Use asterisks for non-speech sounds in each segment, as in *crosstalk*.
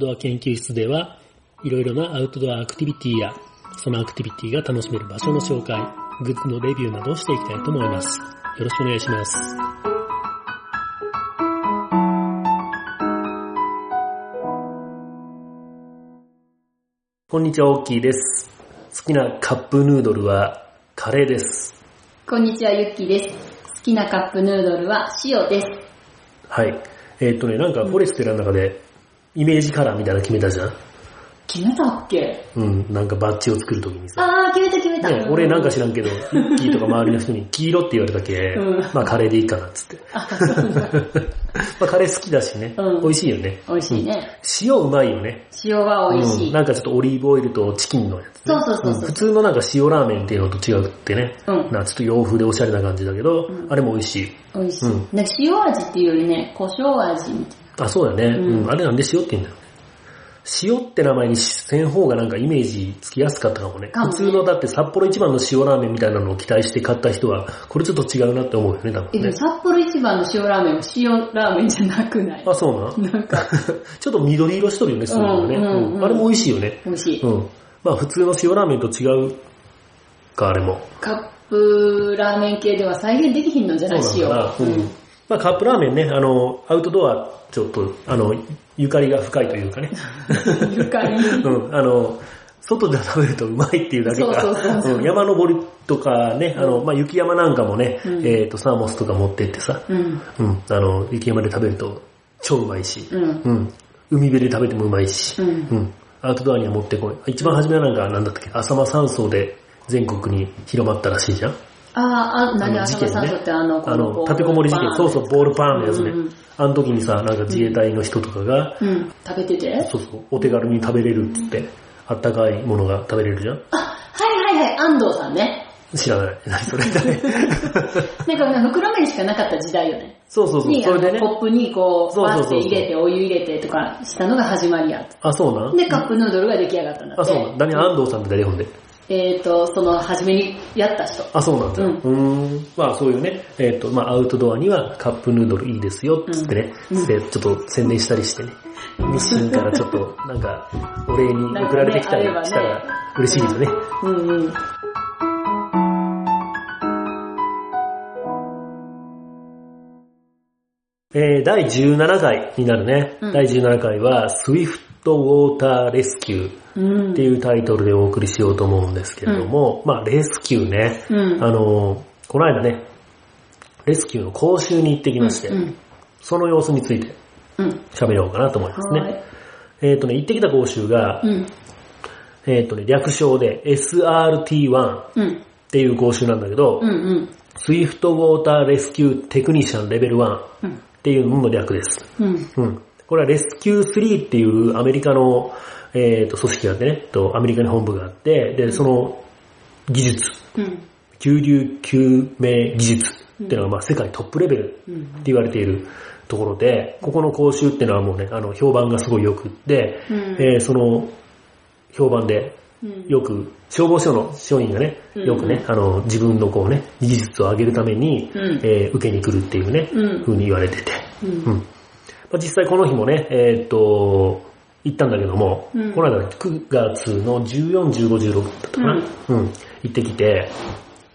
ドア研究室では、いろいろなアウトドアアクティビティや、そのアクティビティが楽しめる場所の紹介、グッズのレビューなどをしていきたいと思います。よろしくお願いします。こんにちは、オッキーです。好きなカップヌードルはカレーです。こんにちは、ゆっきーです。好きなカップヌードルは塩です。はい。えーっとね、なんかフォレステラの中で、イメージカラーみたいなの決めたじゃん？決めたっけ？うん、なんかバッジを作るときにさ。あー、決めた決めた。ね、俺なんか知らんけど、ユッキーとか周りの人に *laughs* 黄色って言われたけ、うんまあカレーでいいかなっつって。あ、そうだ。*laughs* まあカレー好きだしね、うん美味しいよね。美味しいね。塩うまいよね。塩は美味しい。うんなんかちょっとオリーブオイルとチキンのやつ、ね。そうそうそうそうん普通のなんか塩ラーメンっていうのと違うってね。うんなんかちょっと洋風でおしゃれな感じだけど、うんあれも美味しい。美味しい。うんね塩味っていうよりね、胡椒味みたいあ、そうだね。うんうん。あれなんで塩って言うんだろうね。塩って名前にせん方がなんかイメージつきやすかったかもね。かもね普通のだって札幌一番の塩ラーメンみたいなのを期待して買った人は、これちょっと違うなって思うよね、多え、分ね。でも札幌一番の塩ラーメンは塩ラーメンじゃなくない？*laughs* あ、そうなんなんか、*laughs* ちょっと緑色しとるよね、すごいよね、うんうんうんあれも美味しいよね。美味しい。うん。まあ普通の塩ラーメンと違うか、あれも。カップラーメン系では再現できひんのじゃない？塩。そうなん。うん。まあカップラーメンね、あの、アウトドア、ちょっと、あの、ゆかりが深いというかね。*laughs* ゆかり。*laughs* うん、あの、外で食べるとうまいっていうだけか山登りとかね、あの、まあ、雪山なんかもね、うんえっ、と、サーモスとか持ってってさ、うん。うん、あの、雪山で食べると超うまいし、うん。うん、海辺で食べてもうまいし、う。うんん、アウトドアには持ってこい。一番初めはなんか、なんだったっけ、浅間山荘で全国に広まったらしいじゃんあーあ、何あの浅間山荘ってあの、あの、立てこもり事件、そうそう、ボールパーンのやつね。あの時にさ、なんか自衛隊の人とかが、うん。食べてて？そうそう、お手軽に食べれるっつって、あったかいものが食べれるじゃん？あ、はいはいはい、安藤さんね。知らない。*laughs* 何それ？だね。*laughs* なんかね、袋麺しかなかった時代よね。そうそうそう、に、それでね。コップにこう、バそうそうそうーって入れて、お湯入れてとかしたのが始まりや。あ、そうなん？で、カップヌードルが出来上がったんだって。あ、そうなん？何？安藤さんって誰？ほんで。えっ、と、その、初めにやった人。あ、そうなんだ。ううんーん。まあそういうね、えっ、と、まあアウトドアにはカップヌードルいいですよ、つってね、うんでちょっと宣伝したりしてね。日清からちょっと、なんか、お礼に送られてきたりしたら嬉しいですね。うんうん。えー、第17回になるね。うん第17回は、 Swift Water Rescue。うん。っていうタイトルでお送りしようと思うんですけれども、まあレスキューね、うん。あの、この間ね、レスキューの講習に行ってきまして、うん。その様子についてうん。喋ろうかなと思いますね。はい。えっ、とね、行ってきた講習が、うん。えっ、とね、略称で SRT1 っうん。ていう講習なんだけど、うん。うん。 Swift Water Rescue Technician Level 1っうん。ていうのの略です。うん。うん。これはレスキュー3っていうアメリカの、えー、と組織があってね、とアメリカに本部があって、で、その技術、うん。急流救命技術。っていうのがまあ世界トップレベルってうん。言われているところで、ここの講習っていうのはもうね、あの、評判がすごい良くって、うん。えーその評判でうん。よく、消防署の署員がね、うん。よくね、あの、自分のこうね、技術を上げるために、うん。えー受けに来るっていうね、うに言われてて、うん実際この日もね、えーっと、行ったんだけども、うん。この間9月の14、15、16だったかな、うん、行ってきて、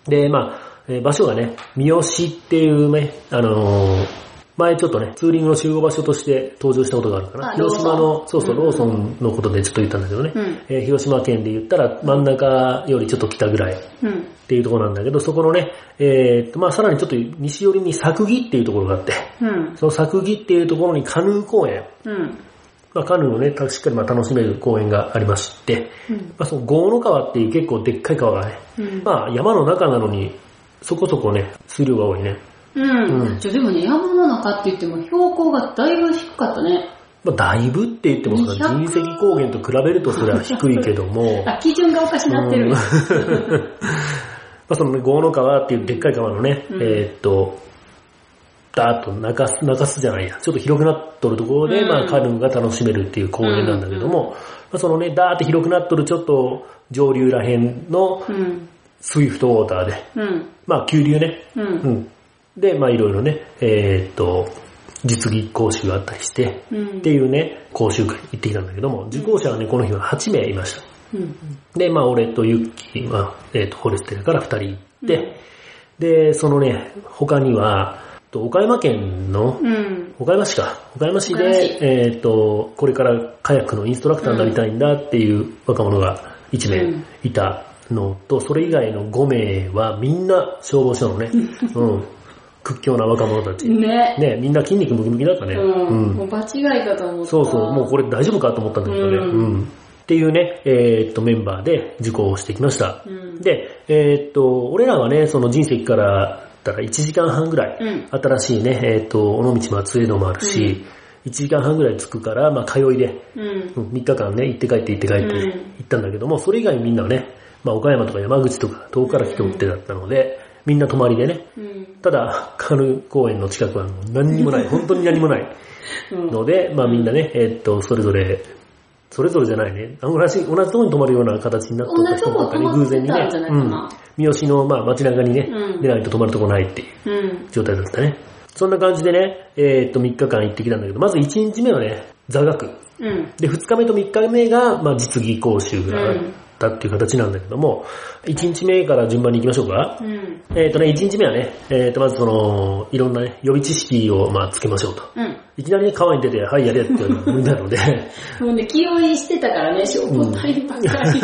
で、まあ、えー場所がね、三好っていうね、あのー前ちょっとね、ツーリングの集合場所として登場したことがあるかな。あ広島の、そうそう、うんローソンのことでちょっと言ったんだけどね、うんえー広島県で言ったら真ん中よりちょっと北ぐらいっうん。ていうところなんだけど、そこのね、えーっと、まあさらにちょっと西寄りに作木っていうところがあって、うん。その作木っていうところにカヌー公園、うん。まあ、カヌーをね、しっかりまあ楽しめる公園がありまして、うん。まあ、その郷の川っていう結構でっかい川がね、うん。まあ山の中なのにそこそこね、水量が多いね。うん。うんじゃあでもね、山の中って言っても標高がだいぶ低かったね。まあだいぶって言ってもその200人石高原と比べるとそれは低いけども、*laughs* あ、基準がおかしなってる。うん *laughs* まあそのね、郷の川っていうでっかい川のね、うんえーっと、ダーッと中洲、中洲じゃないや、ちょっと広くなっとるところで、うんまあカヌーが楽しめるっていう公園なんだけども、まあ、そのね、ダーって広くなっとるちょっと上流らへんのうん。スイフトウォーターで、うん。まあ急流ね、う。うんん。で、まあいろいろね、えーっと、実技講習があったりして、うんっていうね、講習会行ってきたんだけども、受講者はね、この日は8名いました。うん。で、まあ、俺とユッキーは、えっ、と、フォレステルから2人行って、で、そのね、他には、と岡山県の、うん。岡山市か。岡山市で、えっ、と、これからカヤックのインストラクターになりたいんだっていう若者が1名うんいたのと、それ以外の5名はみんな消防署のね、*laughs* うん、屈強な若者たち。ね。ね、みんな筋肉ムキムキだったね。うん。もう場違いかと思った。そうそう、もうこれ大丈夫かと思ったんだけどね。うんうん。っていうね、えーっと、メンバーで受講をしてきました。うんで、えーっと、俺らはね、その人石からだったら1時間半ぐらい、うん新しいね、えーっと、尾道松江戸もあるし、1時間半ぐらい着くから、まあ、通いで、うん。うん3日間ね、行って帰って行って帰ってうん行ったんだけども、それ以外みんなはね、まあ、岡山とか山口とか遠くから来ておってだったので、みんな泊まりでね、うん。ただ、カヌー公園の近くは何にもない、*laughs* 本当に何もない。うん。ので、まあみんなね、えーっと、それぞれ、それぞれじゃないね、同じ、同じところに泊まるような形になってた人ばっかり偶然にね泊まってたん三好の、まあ街中にね、うん出ないと泊まるとこないっていううん。状態だったね。そんな感じでね、えーっと、3日間行ってきたんだけど、まず1日目はね、座学。うん。で、2日目と3日目が、まあ実技講習があったっていう形なんだけども、1日目から順番に行きましょうか。うん。えーっとね、1日目はね、えーっと、まずその、いろんなね、予備知識を、まあ、つけましょうと。うん。いきなりね、川に出て、はい、やれって言われるの無理なので、*laughs* もうね、気負いしてたからね、消防隊ばっかり。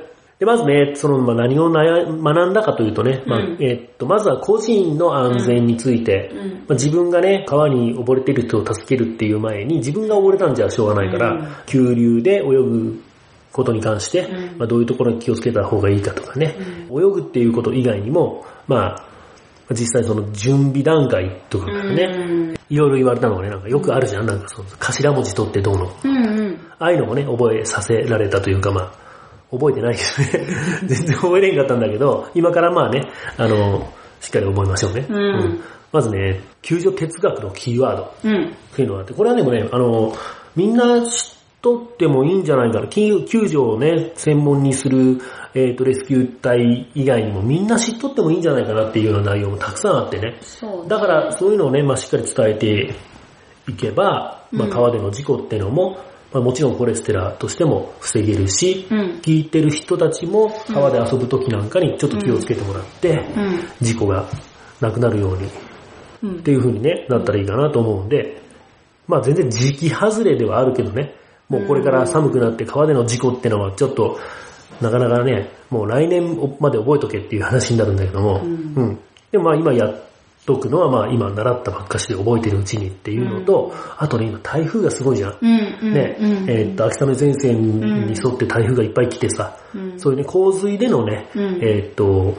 *laughs* で、まずね、その、まあ、何を悩学んだかというとね、まあうんえーっと、まずは個人の安全について、うんまあ、自分がね、川に溺れてる人を助けるっていう前に、自分が溺れたんじゃしょうがないから、うん急流で泳ぐことに関して、うんまあ、どういうところに気をつけた方がいいかとかね、泳ぐっていうこと以外にも、まあ、実際その準備段階とかからね、うん。いろいろ言われたのがね、なんかよくあるじゃん、なんかその頭文字取ってどうの。うんうん。ああいうのもね、覚えさせられたというか、まあ、覚えてないけどね。*laughs* 全然覚えれんかったんだけど、今からまあね、あの、しっかり覚えましょうね。うんまずね、救助哲学のキーワードうん。っていうのがあって、これはでもね、あの、みんな知っとってもいいんじゃないかな。救救助をね、専門にする、えっ、と、レスキュー隊以外にもみんな知っとってもいいんじゃないかなっていうような内容もたくさんあってね。そうね。だから、そういうのをね、まあ、しっかり伝えていけば、まあ、うん川での事故っていうのも、まあ、もちろんフォレステラーとしても防げるし、うん。聞いてる人たちも川で遊ぶ時なんかにちょっと気をつけてもらって、うん。事故がなくなるようにうんっていう風にね、なったらいいかなと思うんで、まあ全然時期外れではあるけどね、もうこれから寒くなって川での事故ってのはちょっと、なかなかね、もう来年まで覚えとけっていう話になるんだけども、ううんん。でもまあ今やっとくのはまあ今習ったばっかしで覚えてるうちにっていうのと、あとね今台風がすごいじゃん。うん。うん。ね、うんえーっと、秋雨前線に沿って台風がいっぱい来てさ、うんそういうね、洪水でのね、うんえーっと、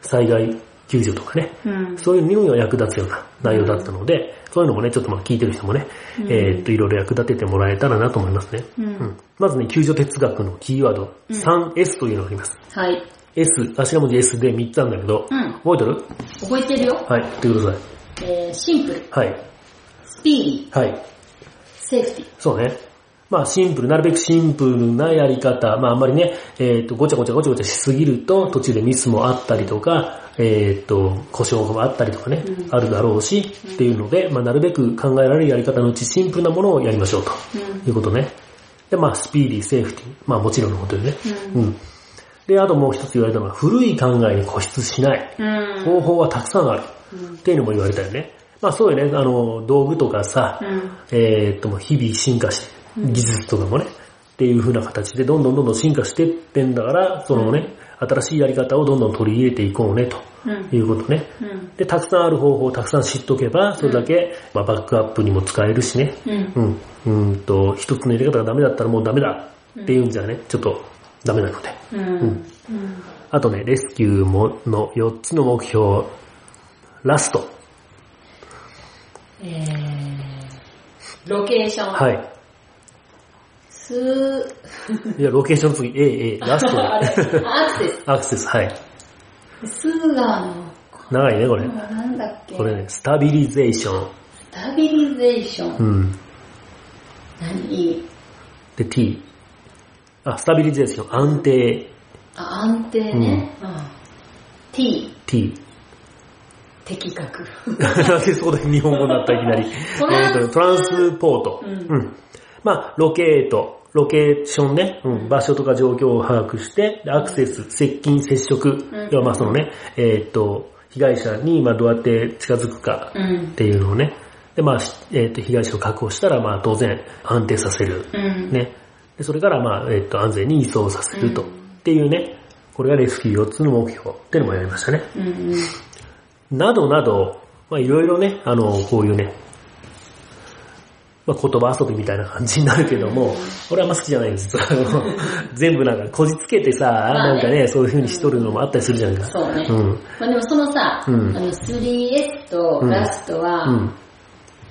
災害救助とかね、うん。そういうのには役立つような内容だったので、そういうのもね、ちょっとまあ聞いてる人もね、うんえーっと、いろいろ役立ててもらえたらなと思いますね。うんうんまずね、救助哲学のキーワード、3S というのがあります。はい。S、頭文字 S で3つあるんだけど、うん覚えてる？覚えてるよ。はい、言ってください。えー、シンプル、はい、スピーディー、はい。セーフティー。そうね。まあシンプル、なるべくシンプルなやり方、まああんまりね、えっ、と、ごちゃごちゃごちゃごちゃしすぎると途中でミスもあったりとか、えっ、と、故障もあったりとかね、うんあるだろうし、っていうので、まあなるべく考えられるやり方のうちシンプルなものをやりましょうとうんいうことね。で、まあスピーディー、セーフティー、まあもちろんのことでね。ううん。で、あともう一つ言われたのは、古い考えに固執しない。うん。方法はたくさんある。うんっていうのも言われたよね。まあそうよね、あの、道具とかさ、うんえーっと、日々進化して、技術とかもね、っていう風な形でどんどんどんどん進化してってんだから、そのね、新しいやり方をどんどん取り入れていこうね、とうんいうことね。うん。で、たくさんある方法をたくさん知っとけば、それだけ、まあ、バックアップにも使えるしね。うん。うん。うんと、一つのやり方がダメだったらもうダメだっていうんじゃね、ちょっとダメなので。うん。うん。あとね、レスキューもの4つの目標、ラスト。えー、ロケーション。はい。すー、いや、ロケーションの次、A、A、ラスト。*laughs* アクセス。アクセス、はい。スーガーの、長いね、これ。なんだっけ？これね、スタビリゼーション。スタビリゼーション。うん。何？で、T。あ、 stabilization、安定、あ、安定ね。うん。T。T。的確。*laughs* なんでそこで日本語になったいきなり。 trans えーと transport。うんうん。まあ、 locate、ロケーションね、うん、場所とか状況を把握して、でアクセス、接近、接触、ん要はまあそのね、えーっと、被害者にまあどうやって近づくかうんっ。ていうのをね、でまあ、しえーっと、被害者を確保したら、まあ当然安定させる。うん。ね。でそれからまあ、えーっと、安全に移送させると。うんっていうね、これがレスキュー4つの目標っていうのもやりましたね。などなど、まあいろいろね、あの、こういうね、まあ言葉遊びみたいな感じになるけども、俺はあんま好きじゃないんです、全部なんかこじつけてさ、あねなんかね、そういう風にしとるのもあったりするじゃんか。そうね。うん。まあでもそのさ、うんあの 3S とラストは、うん。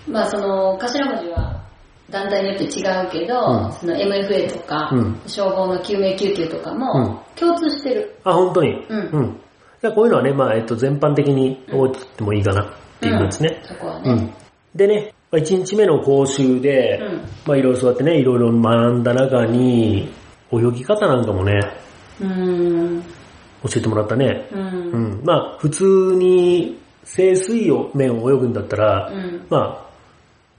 まあその頭文字は団体によって違うけど、うんその MFA とか、うん消防の救命救急とかも共通してる。あ、本当に？うんうん。じゃあこういうのはね、まあ、えっと、全般的に覚えてってもいいかなっていうことですね。そこはね。うん。でね、まあ、1日目の講習で、うんまあいろいろそうやってね、いろいろ学んだ中に、泳ぎ方なんかもね、うーん。教えてもらったね。う。うんん。まあ、普通に、清水を面を泳ぐんだったら、うん。まあ、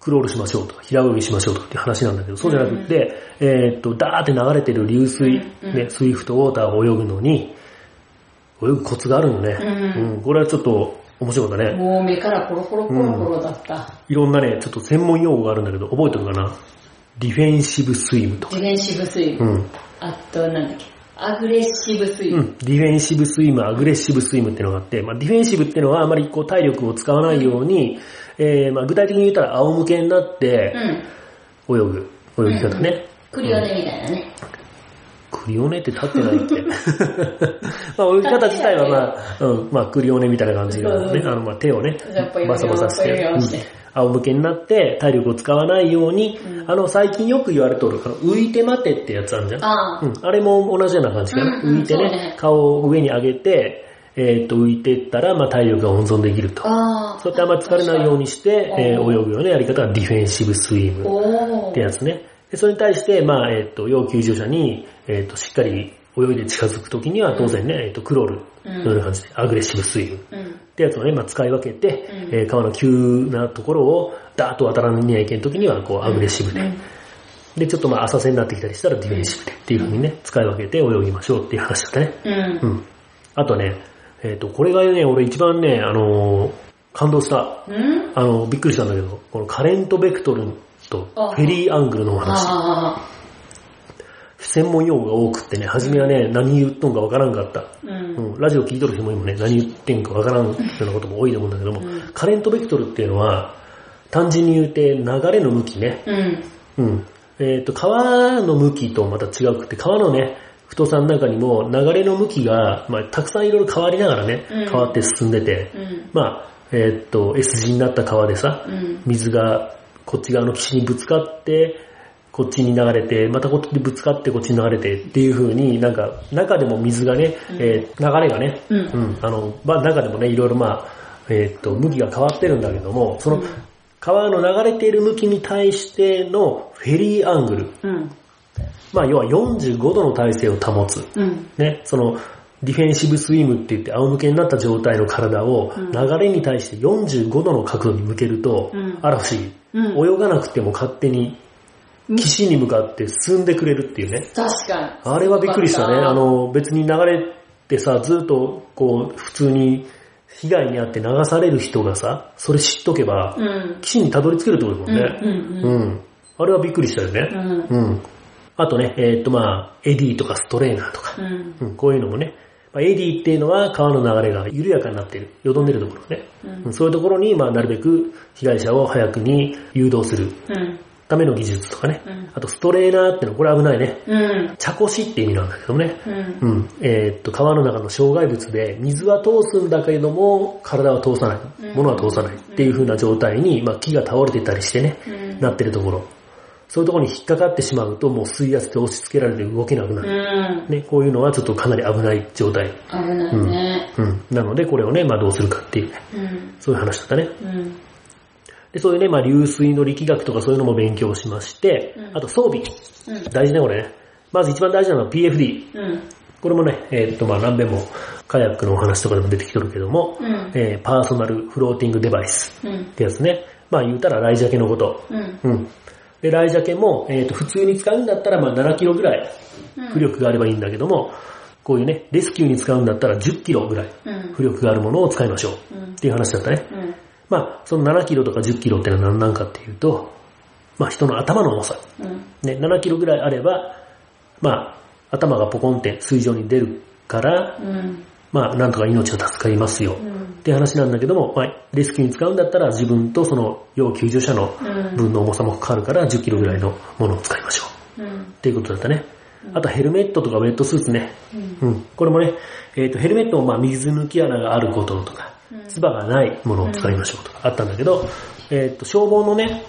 クロールしましょうとか、平泳ぎしましょうとかっていう話なんだけど、そうじゃなくて、えーっと、ダーって流れてる流水、うんうんね、スイフトウォーターを泳ぐのに、泳ぐコツがあるのね。うんこれはちょっと面白かったね。もう目からコロコロコロコロだった。いろんなね、ちょっと専門用語があるんだけど、覚えてるかな？defensive swim とか。ディフェンシブスイム。うん。あと、なんだっけ？アグレッシブスイム。うん。 defensive swim、aggressive swim っていうのがあって、まあ、 defensive っていうのはあまりこう体力を使わないように、えー、まあ具体的に言ったら仰向けになってうん。泳ぐ、泳ぎ方ね。クリオネみたいなね。クリオネって立ってないって。*laughs* まあ泳ぎ方自体はまあ、うん、まあクリオネみたいな感じがね、あのまあ手をねバサバサして、仰向けになって体力を使わないように、うんあの最近よく言われとる、浮いて待てってやつあるじゃん。ああ。うん、あれも同じような感じかな。うんうん浮いてね顔を上に上げて、えーっと浮いてったら、まあ体力が温存できると。そうやってあんまり疲れないようにして、え泳ぐようなやり方がディフェンシブスイム。ってやつね。でそれに対して、まあ、えっ、と、要救助者に、えっ、と、しっかり泳いで近づくときには、当然ね、えっ、と、クロールのような感じで、アグレッシブスイムっうん。てやつをね、まあ、使い分けて、うん。えー川の急なところを、ダーッと渡らなきゃいけんときには、こう、アグレッシブで、うん。で、ちょっとまあ、浅瀬になってきたりしたら、ディフェンシブで。っていう風にね、使い分けて泳ぎましょうっていう話だったね。うん。う。ん。あとね、えっ、と、これがね、俺一番ね、あのー感動した。うん。あの、びっくりしたんだけど、このカレントベクトルとあ。フェリーアングルのお話。あ専門用語が多くってね、初めはね、何言っとんかわからんかった。あ。うん。うん、ラジオ聞いとる人も今ね、何言ってんかわからんようなことも多いと思うんだけども、うんカレントベクトルっていうのは、単純に言うて流れの向きね。うん。うん。えっ、と、川の向きとまた違うくて、川のね、太さの中にも流れの向きが、まあ、たくさんいろいろ変わりながらね、うん変わって進んでて、うん。まあ、えっ、と、S 字になった川でさ、うん。水がこっち側の岸にぶつかって、こっちに流れて、またこっちにぶつかってこっちに流れてっていう風になんか中でも水がね、うんえー流れがね、うんうん、あの、まあ中でもね、いろいろまあ、えーっと、向きが変わってるんだけども、そのうん川の流れている向きに対してのフェリーアングル、うん。まあ要は45度の体勢を保つ。うん。ね、その、ディフェンシブスイムって言って仰向けになった状態の体をうん流れに対して45度の角度に向けると、うんあら不思議。うん。泳がなくても勝手に岸に向かって進んでくれるっていうね。確かに。あれはびっくりしたね。あ、の、別に流れてさ、ずっとこう、普通に被害に遭って流される人がさ、それ知っとけば、うん。岸にたどり着けるってことだもんね。うんうんうん。あれはびっくりしたよね。うん。うん。あとね、えーっとまあ、 eddy とか strainer とか、うん。うん、こういうのもね、まあ、 eddy っていうのは川の流れが緩やかになっている、よどんでるところね。うんうんそういうところに、まあ、なるべく被害者を早くに誘導するうん。ための技術とかね。うんあと、 strainer ってのは、これ危ないね。うん。茶こしって意味なんだけどもね。うん。うん。えーっと、川の中の障害物で、水は通すんだけれども、体は通さない。うん物は通さない。っていう風な状態に、まあ、木が倒れてたりしてね、うんなってるところ。そういうところに引っかかってしまうと、もう水圧で押し付けられて動けなくなうる。ん。ね、こういうのはちょっとかなり危ない状態。危ないね。うん。なので、これをね、まあどうするかっていうね、うん。そういう話だったね。うん。で、そういうね、まあ流水の力学とかそういうのも勉強しまして、うんあと装備。うん。大事ね、これね。まず一番大事なのは PFD。うん。これもね、えーっと、まあ何遍もカヤックのお話とかでも出てきとるけども、うん。えーパーソナルフローティングデバイスうんっ。てやつね。まあ言うたらライジャケのこと。うん。うん。で、ライジャケも、えっ、と、普通に使うんだったら、まあ7キロぐらい浮力があればいいんだけども、こういうね、レスキューに使うんだったら10キロぐらいうん。浮力があるものを使いましょう。うんっていう話だったね。うん。まあ、その7キロとか10キロってのは何なんかっていうと、まあ人の頭の重さ。うん。ね、7キロぐらいあれば、まあ、頭がポコンって水上に出るから、うん。まあ、なんとか命が助かりますよ。うんっていう話なんだけども、まあ、レスキューに使うんだったら自分とその要救助者のうん分の重さもかかるから10キロぐらいのものを使いましょう。うん。っていうことだったね。あとヘルメットとかウェットスーツね。うん。うん。これもね、えっ、と、ヘルメットもまあ水抜き穴があることとか、つばがないものを使いましょうとかあったんだけど、えっ、と、消防のね、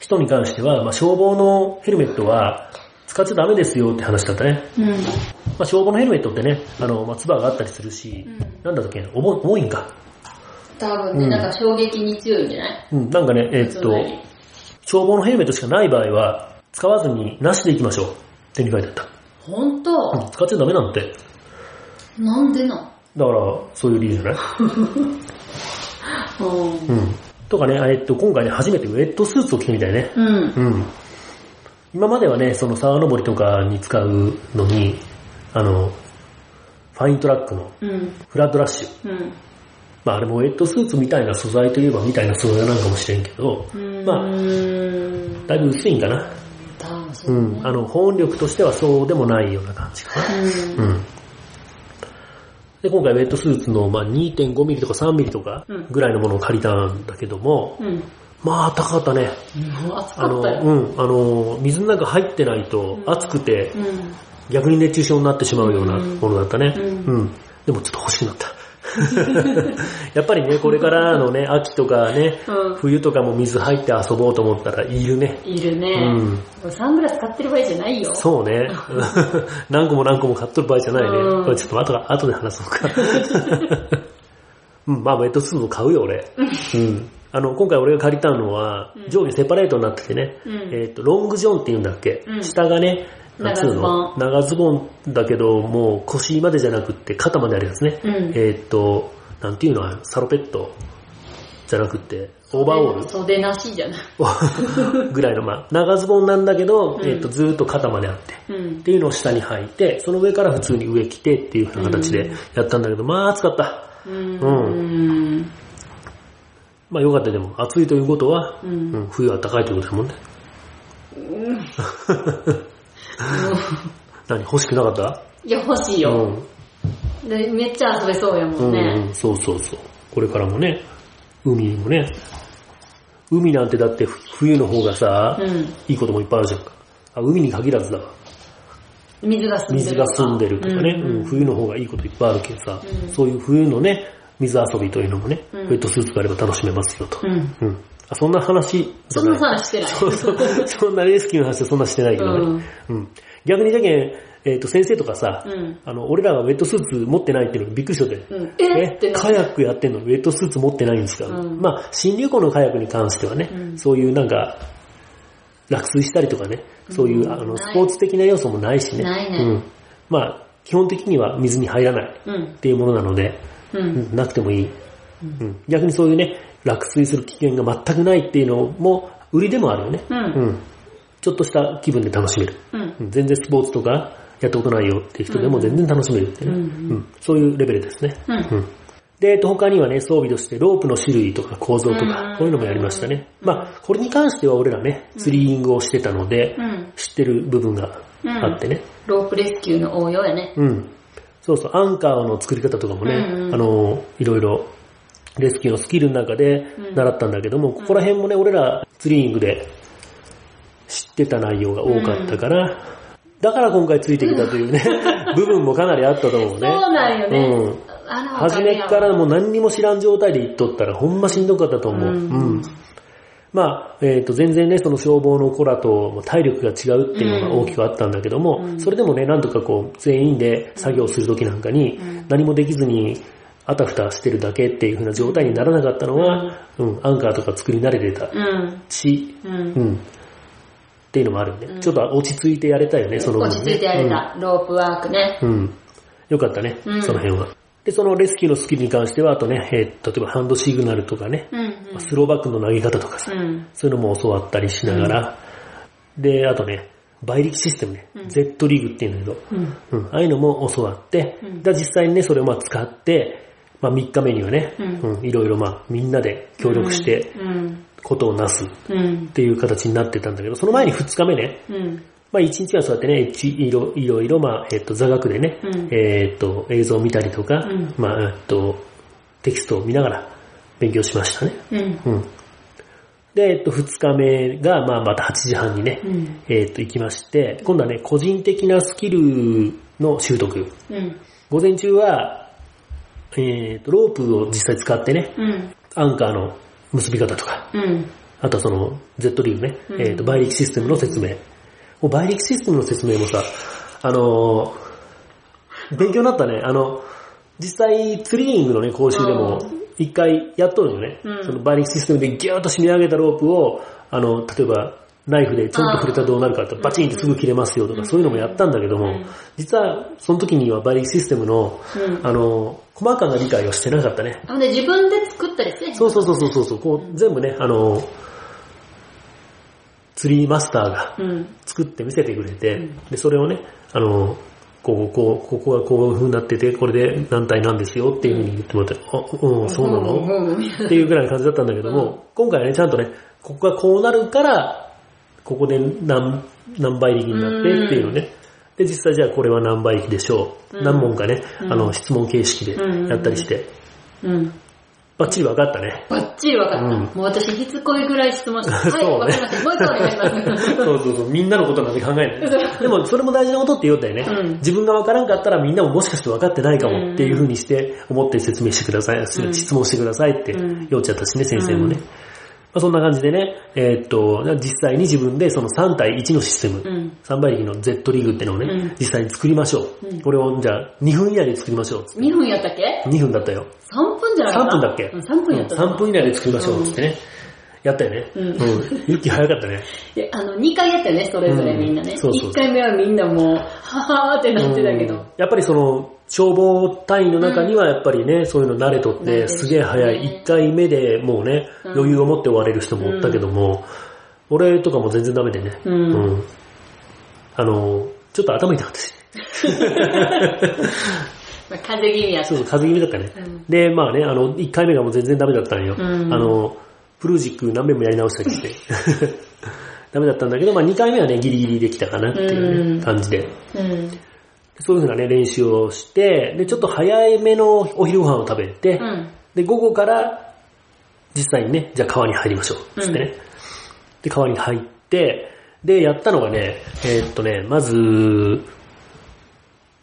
人に関しては、まあ、消防のヘルメットは使っちゃダメですよって話だったね。うん。まあ、消防のヘルメットってね、あの、まあ、つばがあったりするし、うんなんだっけ、重い重いんか。多分ね、うんなんか衝撃に強いんじゃない？うん、なんかね、えっ、と消防のヘルメットしかない場合は、使わずになしでいきましょう。ってに書いてあった。ほんとうん使っちゃダメなんて。なんでなん？だから、そういう理由じゃない？*laughs* うん。うん。とかね、えっと、今回ね、初めてウェットスーツを着てみたいね。うん。うん。今まではね、その沢登りとかに使うのに、あの、ファイントラックのうん。フラットラッシュ。うん。まああれもウェットスーツみたいな素材といえばみたいな素材なんかもしれんけど、まあ、うん。だいぶ薄いんかな。う。ん。あの、保温力としてはそうでもないような感じかな。うん。うん。で、今回ウェットスーツの、まあ、2.5ミリとか3ミリとかうんぐらいのものを借りたんだけども、うん。まあ高かったね。暑あの。うん、あの、水の中入ってないとうん暑くてうん。逆に熱中症になってしまうようなうんものだったね。ううんん。でもちょっと欲しくなった。*laughs* やっぱりね、これからのね、秋とかね、うん冬とかも水入って遊ぼうと思ったらいるね。いるね。うんサングラス買ってる場合じゃないよ。そうね。*laughs* 何個も何個も買っとる場合じゃないね。うんこれちょっと後が後で話そうか。*laughs* うん、まあウェットスーツも買うよ、俺。うん。あの、今回俺が借りたのは、上下セパレートになっててね、うんえっ、と、ロングジョンって言うんだっけ、うん下がね、なんつうの長長ズボンだけど、もう腰までじゃなくって肩まであるやつね。うんえっ、と、なんていうのは、サロペットじゃなくって、オーバーオール袖なしじゃない。*laughs* ぐらいの、まあ、長ズボンなんだけど、うんえっ、と、ずーっと肩まであって、うんっ。ていうのを下に履いて、その上から普通に上着てっていう風な形でやったんだけど、まあ暑かった。うん。ううん。まあよかったでも、暑いということは、う。うんん、冬は高いということだもんね。*laughs* *laughs* 何欲しくなかった？いや、欲しいうよ。ん。でめっちゃ遊べそうやもうんん、ね。うん、そうそうそう。これからもね、海もね、海なんてだって冬の方がさ、うん。いいこともいっぱいあるじゃんか。あ、海に限らずだわ。水が澄んでる。水が澄んでるとかね、うんうん冬の方がいいこといっぱいあるけどさ、うんそういう冬のね、水遊びというのもね、うんウェットスーツがあれば楽しめますよと。うん。うん。あ、そんな話。そんな話してない。そうそう。*laughs* そんなレスキューの話はそんなしてないけどね。うん。逆にじゃけん、えっ、と、先生とかさ、うん。あの、俺らがウェットスーツ持ってないっていうのにびっくりしとって。うん。え？ってなカヤックやってんのにウェットスーツ持ってないんですか、うんまあ、新流行のカヤックに関してはね、うんそういうなんか、落水したりとかね、そういう、うんあの、スポーツ的な要素もないしね。ないねうん。まあ、基本的には水に入らないうんっ。ていうものなので、う。うんんなくてもいい、うん。逆にそういうね、落水する危険が全くないっていうのも、売りでもあるよね。うんうん。ちょっとした気分で楽しめる。うん。うん全然スポーツとかやったことないよっていう人でも全然楽しめるっていうね、うんうんそういうレベルですね。うんうんで、えっと、他にはね、装備としてロープの種類とか構造とうんか、こういうのもやりましたね。まあ、これに関しては俺らね、ツリーイングをしてたので、うん。知ってる部分があってね。ロープレスキューの応用やね。うん。そうそう、アンカーの作り方とかもね、あの、いろいろ、レスキューのスキルの中で習ったんだけども、ここら辺もね、俺らツリーイングで知ってた内容が多かったから、だから今回ついてきたというね、*laughs* 部分もかなりあったと思うそうね。なんよね。うん初めっからもう何にも知らん状態で行っとったらほんましんどかったと思う。ううんん。まあ、えっ、と、全然ね、その消防の子らと体力が違うっていうのが大きくあったんだけども、うんそれでもね、なんとかこう、全員で作業するときなんかにうん、何もできずに、あたふたしてるだけっていう風な状態にならなかったのは、うん、アンカーとか作り慣れてたうん。し、う。うんん。っていうのもあるんちょっと落ち着いてやれたよね、その分ね落ち着いてやれた。ロープワークね。うん。うん。よかったね、うんその辺は。で、そのレスキューのスキルに関しては、あとね、えー例えばハンドシグナルとかね、うん。スローバックの投げ方とかさ、うん。そういうのも教わったりしながら、で、あとね、倍力システムね、うん Z リーグっていうんだけど、うん。うん、ああいうのも教わって、うんで実際にね、それをまあ使って、まあ3日目にはね、うんうんいろいろまあみんなで協力してうん。ことをなすっうん。ていう形になってたんだけど、その前に2日目ね、うん。まあ1日はそうやってね、いいろいろいろ、まあ、えっと、座学でね、うんえっと、映像を見たりとか、うんまあ、えっと、テキストを見ながら勉強しましたね。うん。うん。で、えっと、2日目が、まあ、また8時半にね、うん。えっと、行きまして、今度はね、個人的なスキルの習得。うん。午前中は、えっと、ロープを実際使ってね、うん。アンカーの結び方とか、うん。あとはその Z リーグね、うんえっ、と、倍力システムの説明。もう倍力システムの説明もさ、あのー勉強になったね。あの、実際ツリーニングのね、講習でもう一回やっとるよね。うんその倍力システムでギューッと締め上げたロープを、あの、例えば、ナイフでちょんと触れたらどうなるかと、バチンってすぐ切れますよとか、そういうのもやったんだけども、うん。実はその時には倍力システムの、うん。あの、細かな理解をしてなかったね。あのね、自分で作ったりして。そうそうそうそうそうこう全部ね、あの、ツリーマスターがうん。作って見せてくれて、うん。で、それをね、あの、こう、こう、ここがこういう風になってて、これで何体なんですよっていう風に言ってもらって、あ、うん、そうなの？うん。っていうぐらいの感じだったんだけども、今回はね、ちゃんとね、ここがこうなるから、ここで何、何倍力になってっていうのね。で、実際じゃあこれは何倍力でしょう。うん何問かね、うんあの、質問形式でやったりして、うん。バッチリ分かったね。バッチリ分かった。うんもう私、しつこいぐらい質問して、*laughs* はい、そうね分かりました。もう一回お願いします。*laughs* そうそうそう、みんなのことなんて考えない。*laughs* でも、それも大事なことって言おったよね。うん自分が分からんかったらみんなももしかして分かってないかもっていう風にして、思って説明してください、質問してくださいってうん言っちゃったしね、先生もね。うんまあ、そんな感じでね、えーっと、実際に自分でその3対1のシステム、うん。3倍力の Z リーグってのをね、うん実際に作りましょう。うんこれをじゃあ2分以内で作りましょう。2分やったっけ？2分だったよ。?3 分じゃなか3った分だっけ？うん ?3 分やった。3分以内で作りましょうってね。やったよね。うんうん。ユッキー早かったね。で、あの、2回やったよね、それぞれうんみんなね。そうそうそう1回目はみんなもう、ははーってなってたけうんど。やっぱりその、消防隊員の中にはやっぱりね、そういうの慣れとって、すげえ早い。1回目でもうね、うん余裕を持って終われる人もおったけども、俺とかも全然ダメでね。うんあの、ちょっと頭痛かったし。*laughs* まあ、風邪気味やった。そうそう、風邪気味だったね。うんで、まあね、あの、1回目がもう全然ダメだったんよ。うんあの、プルージック何遍もやり直したりして。*laughs* ダメだったんだけど、まあ2回目はね、ギリギリできたかなっていうね、うん感じで。うん。そういうふうなね、練習をして、で、ちょっと早めのお昼ご飯を食べて、うん。で、午後から、実際にね、じゃあ川に入りましょう。つってね。で、川に入って、で、やったのがね、えーっとね、まず、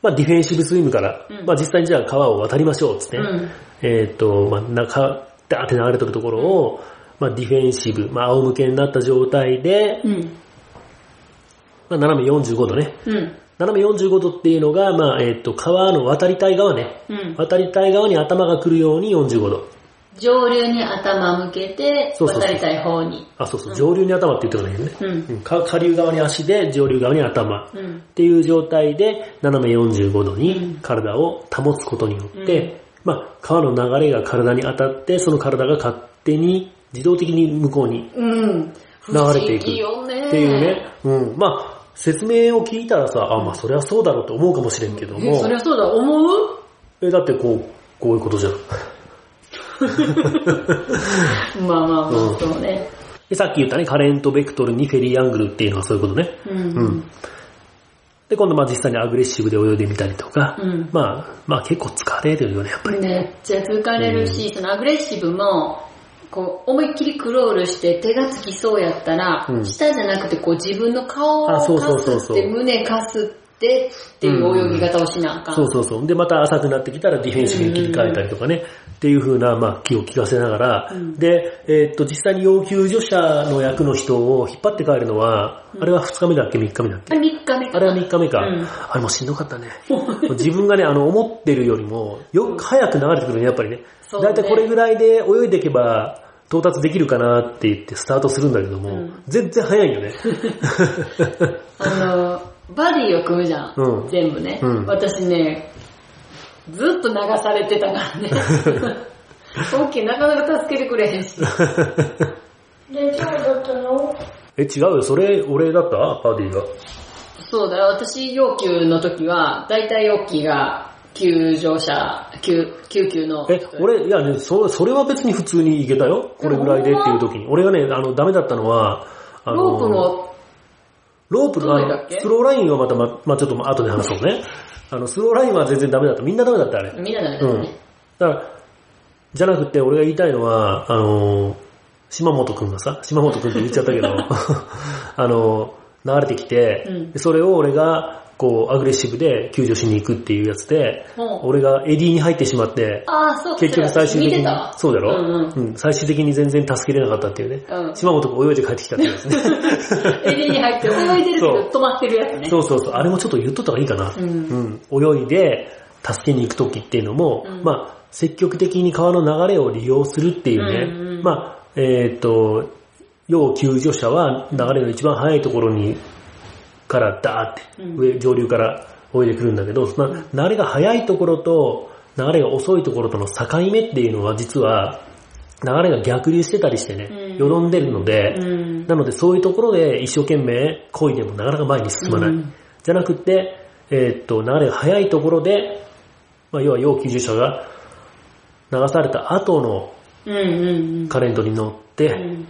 まあディフェンシブスイムから、うんまあ実際にじゃあ川を渡りましょう。つってね。うんえーっと、まあ中、ダーって流れてるところを、まあディフェンシブ、まあ仰向けになった状態で、うん。まあ斜め45度ね。うん。斜め45度っていうのが、まあ、えーっと、川の渡りたい側ね。うん。渡りたい側に頭が来るように45度。上流に頭向けて、渡りたい方に。あ、そうそう、上流に頭って言ってもいいよね。うん。下流側に足で、上流側に頭。うん。っていう状態で、斜め45度うんに体を保つことによって、うんまあ、川の流れが体に当たって、その体が勝手に、自動的に向こうにうん。流れていく。っていうね。うん。まあ、説明を聞いたらさ、あ、まあ、それはそうだろうと思うかもしれんけどえ、もそ、りゃそうだ、思う？え、だってこう、こういうことじゃん。*laughs* まあまあまあ、うんそうね。で、さっき言ったね、カレントベクトルにフェリーアングルっていうのはそういうことね。う。うんん。で、今度まあ実際にアグレッシブで泳いでみたりとか、うんまあ、まあ結構疲れるよね、やっぱり。めっちゃ疲れるし、そのアグレッシブも、こう、思いっきりクロールして手がつきそうやったら、うん。下じゃなくてこう自分の顔をかすって、胸かすってっていう泳ぎ方をしなあかん。そうそうそう。で、また浅くなってきたらディフェンシブに切り替えたりとかね、っていう風な、まあ、気を利かせながら、うんで、えーっと、実際に要救助者の役の人を引っ張って帰るのは、あれは2日目だっけ ?3 日目だっけ？あれ3日目。あれは3日目か。うんあれもしんどかったね。*laughs* 自分がね、あの、思ってるよりも、よく早く流れてくるね、やっぱりね。ねだいたいこれぐらいで泳いでいけば、到達できるかなって言ってスタートするんだけども、うん全然早いよね。*laughs* *laughs* あの、バディを組むじゃん。うん全部ね、うん私ね、ずっと流されてたからね。オッケーなかなか助けてくれへんし。大丈夫だったの？え、違うよ。それ、俺だった？パーティーが。そうだよ、私、要求の時は、だいたいオッキーが、救助者、救、救急の。え、俺、いやね、そそれは別に普通に行けたよ。これぐらいでっていう時に。俺がね、あの、ダメだったのは、あのロープも、ロープのあのどれだっけ？ throw line はまたま、まあちょっと後で話そうね。あの、 throw line は全然ダメだった。みんなダメだった、あれ。みんなダメだうんったね。。だから、じゃなくて俺が言いたいのは、あの、島本くんがさ、島本くんって言っちゃったけど、*laughs* あの、流れてきて、うんでそれを俺が、こう、 aggressive で救助しに行くっていうやつで、俺が eddy に入ってしまって、結局最終的にそうだろ、うんうん。うん、最終的に全然助けれなかったっていうね。うん島本くん泳いで帰ってきたってやつね。*laughs* エリに入って泳いでるけど止まってるやつね。そうそうそう。あれもちょっと言っとった方がいいかな。うんうん泳いで助けに行くときっていうのも、うんまあ、積極的に川の流れを利用するっていうね。うんうんまあ、えっ、と、要救助者は流れの一番速いところに、からダーって、うん上、上流から泳いでくるんだけど、その流れが速いところと流れが遅いところとの境目っていうのは実は、流れが逆流してたりしてね、うんよろんでるので、うん。なのでそういうところで一生懸命漕いでもなかなか前に進まない。うんじゃなくって、えーっと、流れが速いところで、まあ、要は要救助者が流された後の。カレントに乗って、うん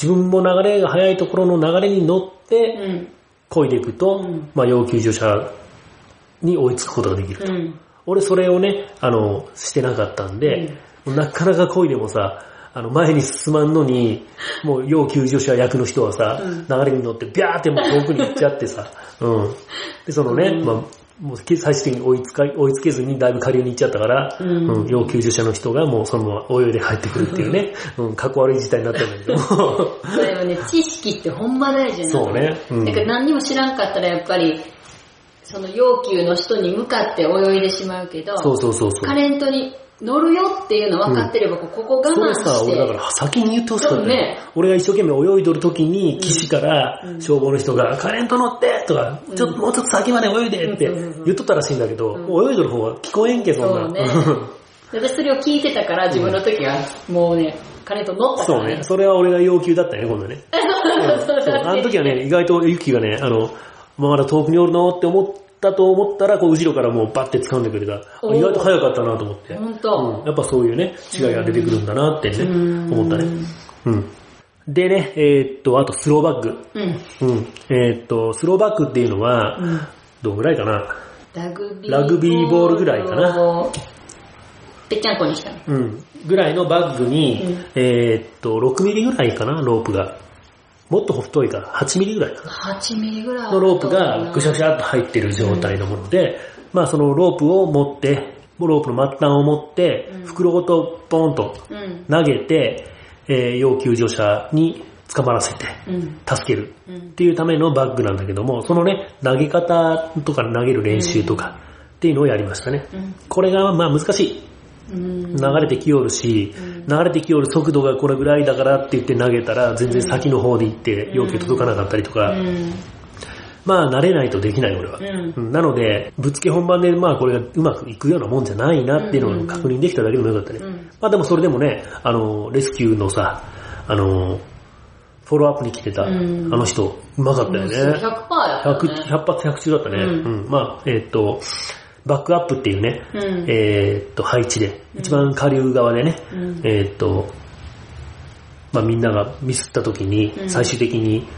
自分も流れが速いところの流れに乗ってうん。漕いでいくと、うんまあ、要救助者に追いつくことができると。うん。俺それをね、あの、してなかったんで、なかなか漕いでもさ、あの、前に進まんのに、もう、要救助者役の人はさ、うん流れに乗って、ビャーってもう遠くに行っちゃってさ、うん。で、そのね、うんまあ、もう最終的に追いつか、追いつけずにだいぶ下流に行っちゃったから、うん。うん、要救助者の人がもうそのまま泳いで帰ってくるっていうね、うん、かっこ悪い事態になったんだけど。も、それはね、知識ってほんま大事なの。そうね。うん。だから何にも知らんかったらやっぱり、その要求の人に向かって泳いでしまうけど、そうそうそうそう。カレントに乗るよっていうの分かってれば、ここ我慢それさ、して。俺だから先に言ってほしかった。ね。俺が一生懸命泳いどる時に、岸から消防の人が、カレント乗って？とか、ちょっともうちょっと先まで泳いでってうん言っとったらしいんだけど、泳いどる方は聞こえんけ、そんな。そうね。*laughs* 私それを聞いてたから、自分の時はもうね、カレント乗ったからね。そうね。。それは俺が要求だったよね、今度ね。*laughs* そうそうあの時はね、意外とユキがね、あの、まだ遠くにおるの？って思ったと思ったら、こう、後ろからもうバッて掴んでくれた。意外と早かったなと思って。ほんとうんやっぱそういうね、違いが出てくるんだなってね、うん思ったね。うん。でね、えーっと、あとスローバッグ。うん。うん。えーっと、スローバッグっていうのは、うんどんぐらいかな？ラグビーラグビーボールぐらいかなをぺっちゃんこにしたの。うん。ぐらいのバッグに、うんえーっと、6ミリぐらいかな、ロープが。もっと太いから、8ミリぐらいかな。8ミリぐらいのロープがぐしゃぐしゃっと入ってる状態のもので、まあそのロープを持って、ロープの末端を持ってうん、袋ごとポーンとうん。投げて、えー要救助者に捕まらせて、うん。助けるうんっていうためのバッグなんだけども、そのね、投げ方とか投げる練習とかっていうのをやりましたね。うん。これがまあ難しい。うん。流れてきよるし、流れてきよる速度がこれぐらいだからって言って投げたら全然先の方で行って要求届かなかったりとか、うん。まあ慣れないとできない俺は。なので、ぶっつけ本番でまあこれがうまくいくようなもんじゃないなっていうのを確認できただけでもよかったね。うんまあでもそれでもね、あの、レスキューのさ、あの、フォローアップに来てた、うんあの人、うまかったよね。100%やった 100, ね。100発100中だったね。ううんん。まあ、えっ、と、バックアップっていうね、うん。えっ、と、配置で、一番下流側でね、うん。えっ、と、まあみんながミスった時にう、ん。最終的に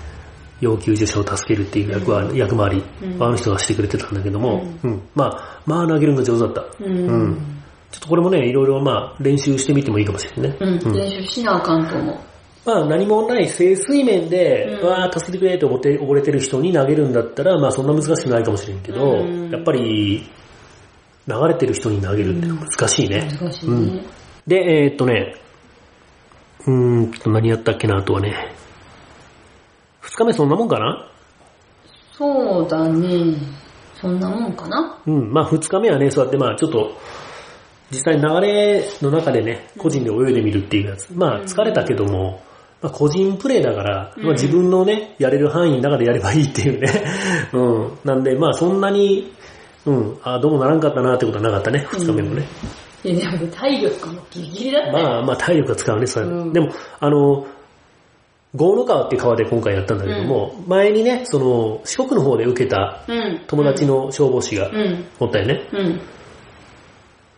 要救助者を助けるっていう役割、役回り、うん。あの人がしてくれてたんだけども、うん。まあ、まあ投げるのが上手だった。うん。ちょっとこれもね、いろいろまあ練習してみてもいいかもしれないね。うん。練習しなあかんと思う。まあ何もない清水面で、うん。わー助けてくれって溺れてる人に投げるんだったら、まあそんな難しくないかもしれんけど、うん。やっぱり流れてる人に投げるって難しいね。難しいうんね。で、えーっとね、うーんと何やったっけな、あとはね。二日目そんなもんかな？そうだね。そんなもんかな？うん、まあ二日目はね、そうやってまあちょっと、実際流れの中でね、個人で泳いでみるっていうやつ。まあ疲れたけども、まあ個人プレイだから、まあ自分のね、やれる範囲の中でやればいいっていうね。*laughs* うん。なんでまあそんなに、うん。あどうもならんかったなってことはなかったね、二日目もね。いや、でも体力もギリギリだったよ。まあまあ体力は使うね、それ、うんでも、あの、郷野川っていう川で今回やったんだけども、前にね、その、四国の方で受けたうん。友達の消防士がうん。おったよね。うん。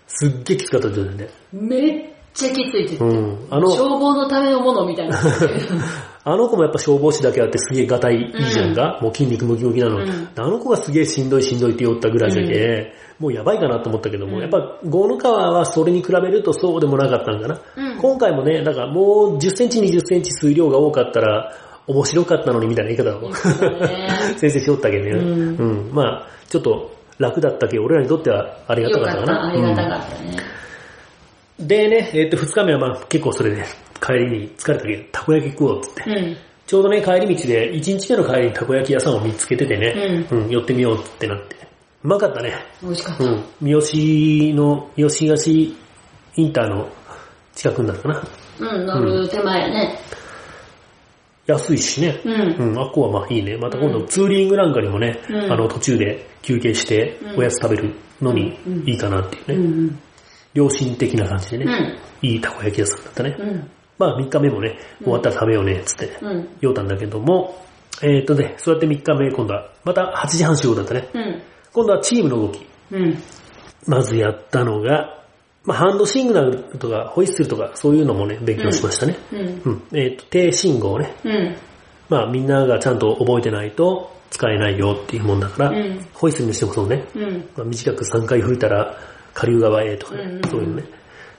すっげえきつかったって言ってたよね。めっちゃきついってう言ってん。あの、消防のためのものみたいな。*laughs* あの子もやっぱ消防士だけあってすげえガタイいいじゃんか、もう筋肉ムキムキなの、うん。あの子がすげえしんどいしんどいって言ったぐらいだけ、もうやばいかなと思ったけども、うんやっぱ郷野川はそれに比べるとそうでもなかったんかな。うん。今回もね、だからもう10センチ20センチ水量が多かったら面白かったのにみたいな言い方を、*laughs* ね。先生しよったけどね、ううん。まあちょっと楽だったけど、俺らにとってはありがたよかった、かったかな。ありがたかったね。うんでね、えっと、2日目はまあ結構それで、帰りに疲れたけど、たこ焼き食おうっつって。うん。ちょうどね、帰り道で、1日目の帰りにたこ焼き屋さんを見つけててね、うん、寄ってみようってなって。うまかったね。美味しかった。うん。三好の、三好東インターの近くになるかな。うん、乗る手前ね。安いしね。うん。うん、あっこはまあいいね。また今度ツーリングなんかにもね、うんあの途中で休憩してうんおやつ食べるのにうんいいかなっていううね。ん。良心的な感じでね、うん。いいたこ焼き屋さんだったね。うん。まあ3日目もね、終わったら食べようね、っつって、うん。言おうたんだけども、えーっとね、そうやって3日目、今度は、また8時半集合だったね。うん。今度はチームの動き。うん。まずやったのが、まあ、ハンドシングナルとか、ホイッスルとか、そういうのもね、勉強しましたね。うん。うん。えーっと、低信号ね。うん。まあ、みんながちゃんと覚えてないと使えないよっていうもんだから、うんホイッスルにしてもそうね。うん。まあ、短く3回吹いたら、下流側へとかね、うんうんうんそういうのね、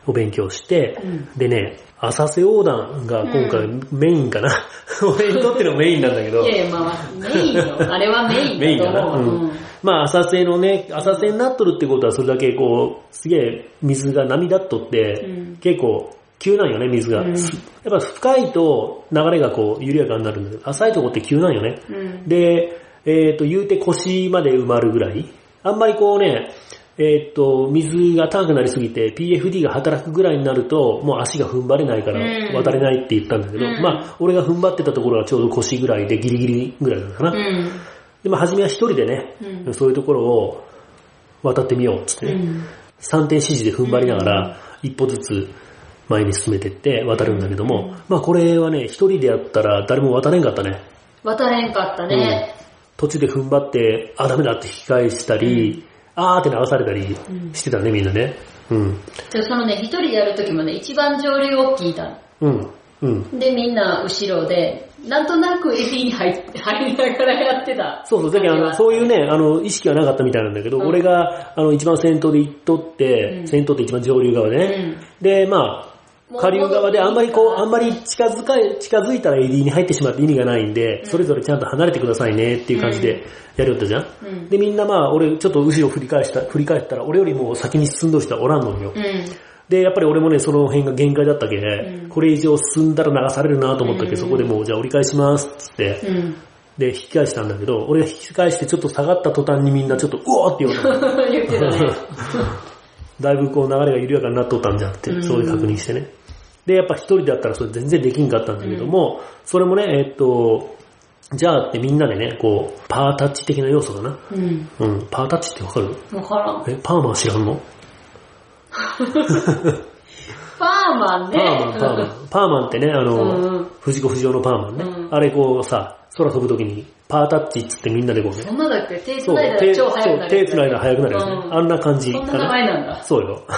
を勉強して、うんでね、浅瀬横断が今回メインかな。*laughs* 俺にとってのメインなんだけどい、やいや、まあ、メインよ。あれはメインメインかな。う。うん。まあ浅瀬のね、浅瀬になっとるってことはそれだけこう、すげえ水が波立っとって、うん結構急なんよね、水が。うんやっぱ深いと流れがこう緩やかになるんだけど、浅いとこって急なんよね。うん。で、えっ、と、言うて腰まで埋まるぐらい。あんまりこうね、えっ、と、水が高くなりすぎて PFD が働くぐらいになると、もう足が踏ん張れないからうん渡れないって言ったんだけど、うんまあ、俺が踏ん張ってたところはちょうど腰ぐらいでギリギリぐらいなのかな。うん。で、まあ、初めは一人でね、うんそういうところを渡ってみようっつってね、うん。三点指示で踏ん張りながら、一歩ずつ前に進めてって渡るんだけども、まあこれはね、一人でやったら誰も渡れんかったね。渡れんかったね。途中で踏ん張って、あ、ダメだって引き返したり、あーって流されたりしてたね、みんなね。うん。でそのね、一人でやるときもね、一番上流を聞いたの。うん。うん。で、みんな後ろで、なんとなくエビに入 *laughs* 入りながらやってた。そうそう、だけどあの、そういうね、あの、意識はなかったみたいなんだけど、うん俺が、あの、一番先頭で行っとって、うん先頭って一番上流側でね、で、まあ、下流側であんまりこう、あんまり近づかい、近づいたら AD に入ってしまって意味がないんで、うんそれぞれちゃんと離れてくださいねっていう感じでやるよったじゃん。うん。で、みんなまあ、俺ちょっと後ろ振り返した、振り返ったら、俺よりも先に進んどる人はおらんのよ。うん。で、やっぱり俺もね、その辺が限界だったけ、んこれ以上進んだら流されるなと思ったけ、うんそこでもうじゃあ折り返しますっつって、うん。で、引き返したんだけど、俺が引き返してちょっと下がった途端にみんなちょっと、うおーって言うの。*laughs* 言ってたね。*laughs* だいぶこう流れが緩やかになっとったんじゃんって、うんそういう確認してね。で、やっぱ一人だったらそれ全然できんかったんだけども、それもね、えっと、じゃあってみんなでね、こう、パータッチ的な要素かな。うん。うん、パータッチってわかる？わからん。え、パーマン知らんの？パーマンね。パーマン、パーマン。*laughs* パーマンってね、あの、うん藤子不二雄のパーマンね。うんあれこうさ、空飛ぶときに、パータッチっつってみんなでこうね。そんなだっけ？手そう、繋いだ手、ら超速くなる。手繋いだら速くなるよね。うんあんな感じかそんな名前なんだ。そうよ。*laughs*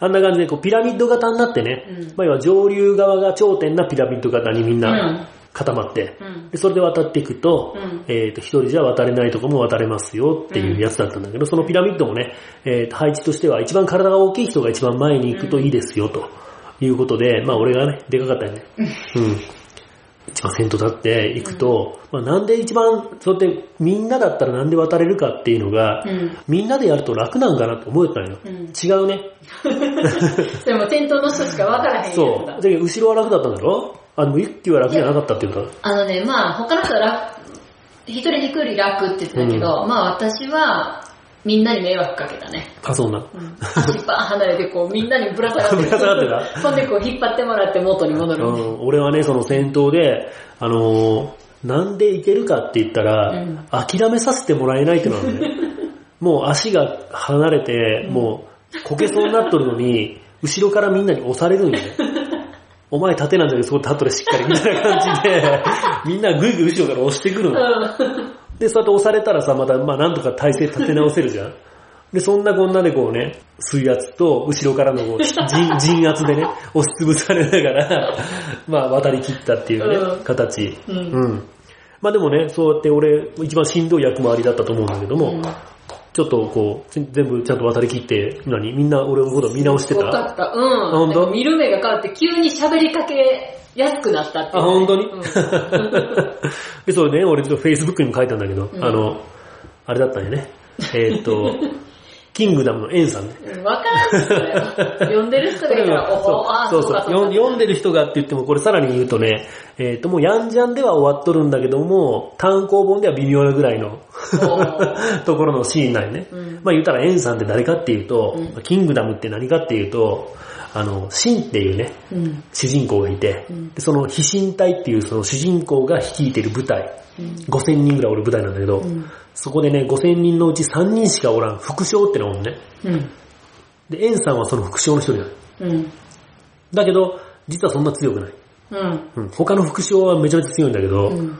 あんな感じでこうピラミッド型になってね、うんまあ、要は上流側が頂点なピラミッド型にみんうなん固まって、うん。でそれで渡っていくと、うんえっ、と、一人じゃ渡れないとこも渡れますよっていうやつだったんだけど、そのピラミッドもね、えーと配置としては一番体が大きい人が一番前に行くといいですよということで、まあ俺がね、でかかったよね。うん。一番先頭立って行くと、まあなんで一番、そうやってみんなだったらなんで渡れるかっていうのが、うん。みんなでやると楽なんかなって思えたんよ。うん違うね。*laughs* でも先頭の人しか分からへんそう。だだ。けど後ろは楽だったんだろ？あ、でもユッキーは楽じゃなかったっていうか。あのね、まあ他の人は楽、一人で行くより楽って言ってたけど、まあ私はみんなに迷惑かけたね。あ、そんな。うん足バーン離れてこうみんなにぶら下がってぶら下がってたほんでこう引っ張ってもらって元に戻る。うん、俺はね、その先頭で、あのーなんでいけるかって言ったら、うん諦めさせてもらえないってのはね、*laughs* もう足が離れて、もうこけそうになっとるのに、後ろからみんなに押されるんよね。お前縦なんだけどそこ立っとれしっかりみたいな感じで、みんなぐいぐい後ろから押してくるの。で、そうやって押されたらさ、また、まあなんとか体勢立て直せるじゃん。*laughs* で、そんなこんなでこうね、水圧と後ろからのこう *laughs* 陣陣圧でね、押しつぶされながら、*laughs* まあ渡り切ったっていうね、うん形。うんうん。まあでもね、そうやって俺、一番しんどい役回りだったと思うんだけども、うんちょっとこう、全部ちゃんと渡り切って、何？みんな俺のこと見直してた？よかった。うん。んか見る目が変わって急に喋りかけやすくなったっていう。あ、ね、本当に、うん。で、*laughs* そうね、俺ちょっと Facebook にも書いたんだけど、うん。あの、あれだったんよね。えーっと、*laughs* キングダムのエンさんね。うんわからん人だよ。読んでる人がいたら、*laughs* おほ、あ、そうそう。か読ん読んでる人がって言っても、これさらに言うとね、えーっと、もうヤンジャンでは終わっとるんだけども、単行本では微妙なぐらいのところのシーンなんよね。うん。まあ言ったらエンさんって誰かっていうと、うん。キングダムって何かっていうと、あの、シンっていうね、うん。主人公がいて、うんでその飛信隊っていうその主人公が率いてる部隊、うん5000人ぐらいおる部隊なんだけど、うんそこでね、5000人のうち3人しかおらん副将ってのがおるね。うん。で、エンさんはその副将の一人なの。うん。だけど、実はそんな強くない。うん。うん、他の副将はめちゃめちゃ強いんだけど、うん。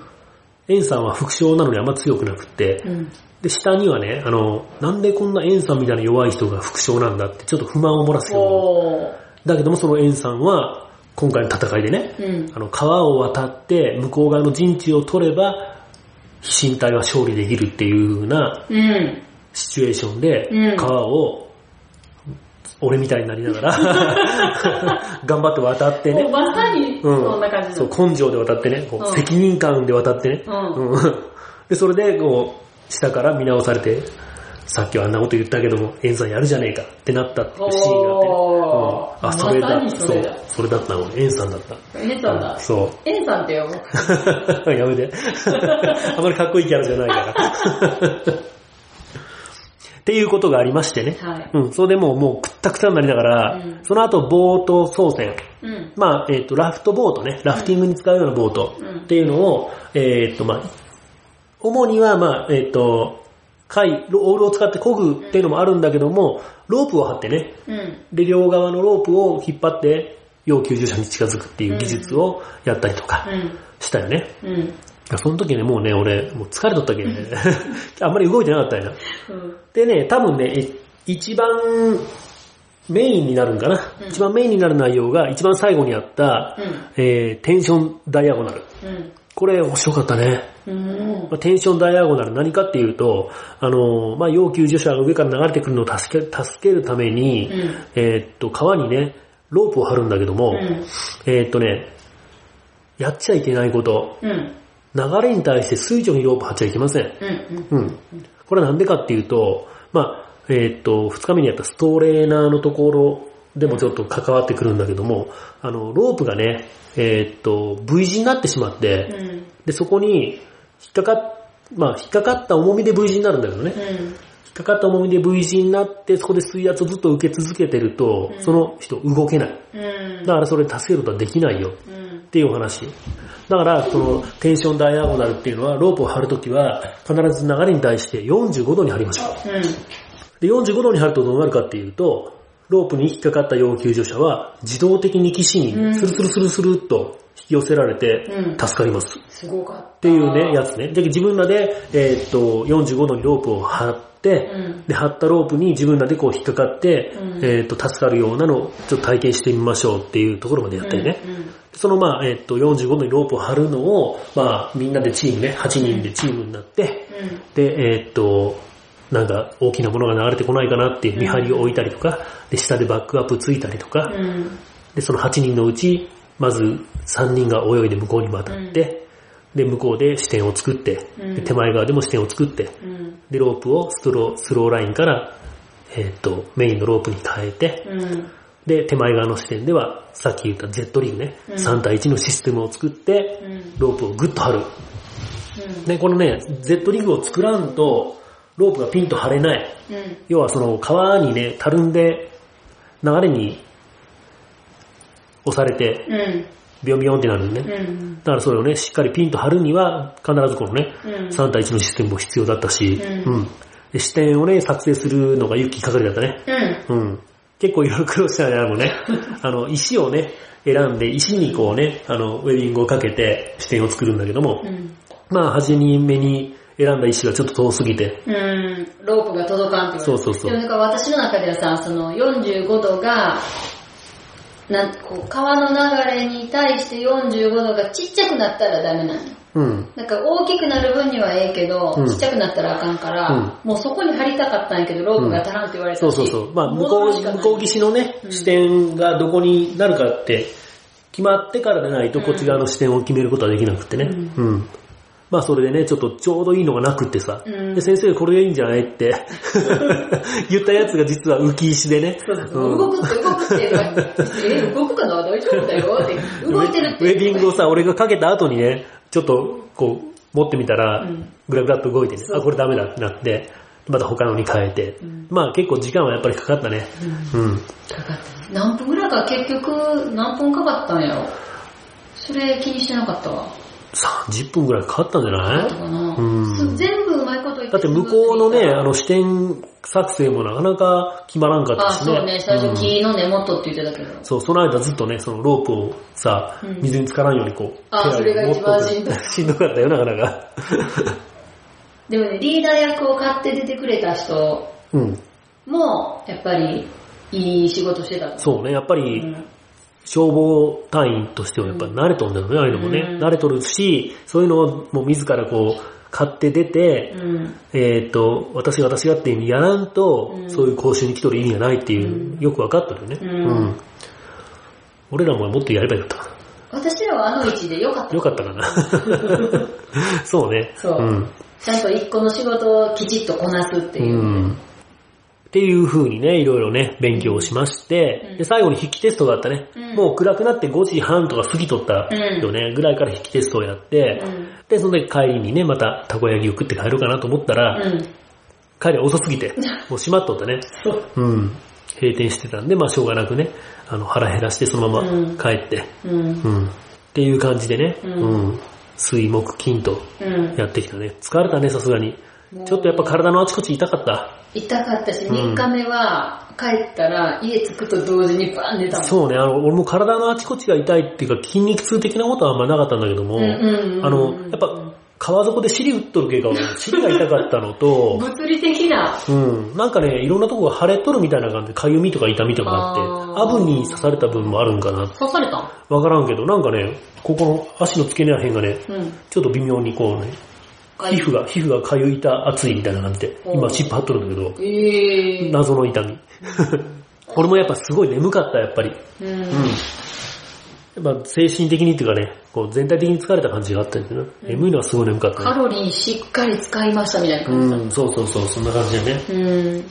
エンさんは副将なのにあんま強くなくって、うん。で、下にはね、あの、なんでこんなエンさんみたいな弱い人が副将なんだってちょっと不満を漏らすような。だけどもそのエンさんは、今回の戦いでね、うん。あの、川を渡って向こう側の陣地を取れば、飛信隊は勝利できるっていう風なうん。シチュエーションでうん、川を、俺みたいになりながら、*laughs* 頑張って渡ってね。まさに、うん。そんな感じそう、の。根性で渡ってね、こううん。責任感で渡ってね、うん。うん。で、それで、こう、下から見直されて、さっきはあんなこと言ったけども、演算やるじゃねえかってなったっていうシーンがあってね、うんあ、それだ、それだう、それだったの、演算だった。エンさんだ。そう。エンさんって呼ぶ。*laughs* やめて。*laughs* あまりかっこいいキャラじゃないから。*laughs* っていうことがありましてね。はい。うん、それでもう、もうくったくたになりながら、うんその後、ボート操船。うん。まあ、えっ、と、ラフトボートね、ラフティングに使うようなボートうんっていうのを、えっ、と、まあ、主には、まあ、えっ、と、貝、オールを使って漕ぐっていうのもあるんだけども、ロープを張ってね、うん。で、両側のロープを引っ張って、要救助者に近づくっていう技術をやったりとかうん。したよね。うん。その時ね、もうね、俺、もう疲れとったけどね、*laughs* あんまり動いてなかったんやな。うん。でね、多分ね、え一番メインになるんかな、うん一番メインになる内容が一番最後にあった、えーテンションダイアゴナル。うん。これ面白かったね。うん。まあテンションダイアゴナル何かっていうと、あのーまあ、要救助者が上から流れてくるのを助け助けるために、うんえーっと、川にね、ロープを張るんだけども、うん。えーっとね、やっちゃいけないこと、うん。流れに対して垂直にロープ張っちゃいけません。うん。うん。これはなんでかっていうと、まあ、えーっと、二日目にやったストーレーナーのところでもちょっと関わってくるんだけども、あの、ロープがね、えーっと、V 字になってしまって、うん。で、そこに、引っかかっ、まあ、引っかかった重みで V 字になるんだけどね。引っかかった重みで V 字になって、そこで水圧をずっと受け続けてると、その人動けない。うん。だからそれ助けることはできないよ。うん。っていうお話。だから、このテンションダイアゴナルっていうのは、ロープを張るときは、必ず流れに対して45度に張りましょう。うん。で、45度に張るとどうなるかっていうと、ロープに引っかかった要救助者は、自動的に岸うんにスルスルスルスルっと引き寄せられてう、ん助かります。すごかった。っていうね、やつね。で、自分らで、えーっと、45度にロープを張って、うんで、張ったロープに自分らでこう引っかかって、うんえーっと、助かるようなのをちょっと体験してみましょうっていうところまでやったりね。うん。そのまあ、えーっと、45度にロープを張るのを、まあ、みんなでチームね、8人でチームになって、うん。で、えーっと、なんか大きなものが流れてこないかなっていう見張りを置いたりとか、で、下でバックアップついたりとか、うん。で、その8人のうち、まず3人が泳いで向こうに渡って、で、向こうで視点を作って、手前側でも視点を作って、うん。で、ロープをストロー、スローラインから、えーっと、メインのロープに変えて、うん。で、手前側の視点では、さっき言った Z リーグね、うん3対1のシステムを作って、うん。ロープをグッと張る。うん。で、このね、Z リーグを作らんと、ロープがピンと張れない。うん。要はその川にね、たるんで、流れに押されて、うん。ビヨンビヨンってなるね。うん。だからそれをね、しっかりピンと張るには、必ずこのね、うん3対1のシステムも必要だったし、うんうんで視点をね、作成するのがユッキー係だったね。うん。うん。結構いろいろ苦労したね、あのね。あの、石をね、選んで、石にこうね、あの、ウェディングをかけて視点を作るんだけども、うん。まあ、初めに選んだ石がちょっと遠すぎて、うん。ロープが届かんって。そうそうそうでもなんか私の中ではさ、その45度が、なんこう川の流れに対して45度がちっちゃくなったらダメなのよ。うん。なんか大きくなる分にはええけど、うんちっちゃくなったらあかんから、もうそこに貼りたかったんやけど、ロープが足らんって言われたし、そうそうそう。まあ、向こう、向こう岸のね、うん視点がどこになるかって、決まってからでないと、こっち側の視点を決めることはできなくってね。ううん。まあ、それでね、ちょっとちょうどいいのがなくってさ、うん。で、先生これでいいんじゃないって。*laughs* 言ったやつが実は浮き石でね。そうそうそううん。動くって動くって。え、動くかな？大丈夫だよって、動いてるって。ウェディングをさ、俺がかけた後にね、ちょっとこう、持ってみたらうん、ぐらぐらっと動いてね、そう。あ、これダメだってなって、また他のに変えて、ん。まあ結構時間はやっぱりかかったね。うん。かかった何分ぐらいか？結局何分かかったんやろ？それ気にしてなかったわ。30分ぐらいかかったんじゃない？うん。全部うまいこと言ってだって向こうのね、あの視点作成もなかなか決まらんかったあ、しね。そうね、最初うん木の根元って言ってたけど。そう、その間ずっとね、そのロープをさうん、水に浸からんようにこう、あそれが一番しんどい。しんどかったよ、なかなか。でもね、リーダー役を買って出てくれた人うん。も、やっぱり、いい仕事してたとそうね、やっぱうり、ん消防隊員としてはやっぱ慣れとんだよね、ああいうのもね。うん慣れとるし、そういうのをもう自らこう、買って出て、うん。えっ、と、私が私がっていうふうにやらんと、うんそういう講習に来とる意味がないっていう、よくわかってるよね。うん俺らももっとやればよかったか私らはあの位置でよかっな。た。よかったかな。*laughs* そうね。そううん。ちゃんと一個の仕事をきちっとこなすっていうう。ん。っていう風にね、いろいろね、勉強をしまして、うんで、最後に筆記テストがあったね。うんもう暗くなって5時半とか過ぎとったよね、ぐらいから筆記テストをやって、うんで、その時帰りにね、またたこ焼きを食って帰ろうかなと思ったら、うん。帰り遅すぎて、*laughs* もう閉まっとったね。そう。うん。閉店してたんで、まあしょうがなくね、あの腹減らしてそのまま帰って、うん。うん。っていう感じでね、ううんん。水木金とうん。やってきたね。疲れたね、さすがに。ちょっとやっぱ体のあちこち痛かった？痛かったし、うん3日目は帰ったら家着くと同時にバーン寝たもん。そうね、あの、俺も体のあちこちが痛いっていうか筋肉痛的なことはあんまなかったんだけども、あの、やっぱ川底で尻打っとる系が、*laughs* 尻が痛かったのと、物理的な。うん、なんかね、いろんなとこが腫れとるみたいな感じで、かゆみとか痛みとかあって、アブに刺された分もあるんかな。刺されたん？わからんけど、なんかね、ここの足の付け根らへんがね、うん。ちょっと微妙にこうね、皮膚が、皮膚がかゆいた熱いみたいな感じで、今チップ貼っとるんだけど、えー。謎の痛み。*laughs* 俺もやっぱすごい眠かった、やっぱり。うん。うん。やっぱ精神的にっていうかね、こう全体的に疲れた感じがあったんだけど、眠いのはすごい眠かったね。カロリーしっかり使いましたみたいな感じだうん、そうそうそう、そんな感じだね。うん。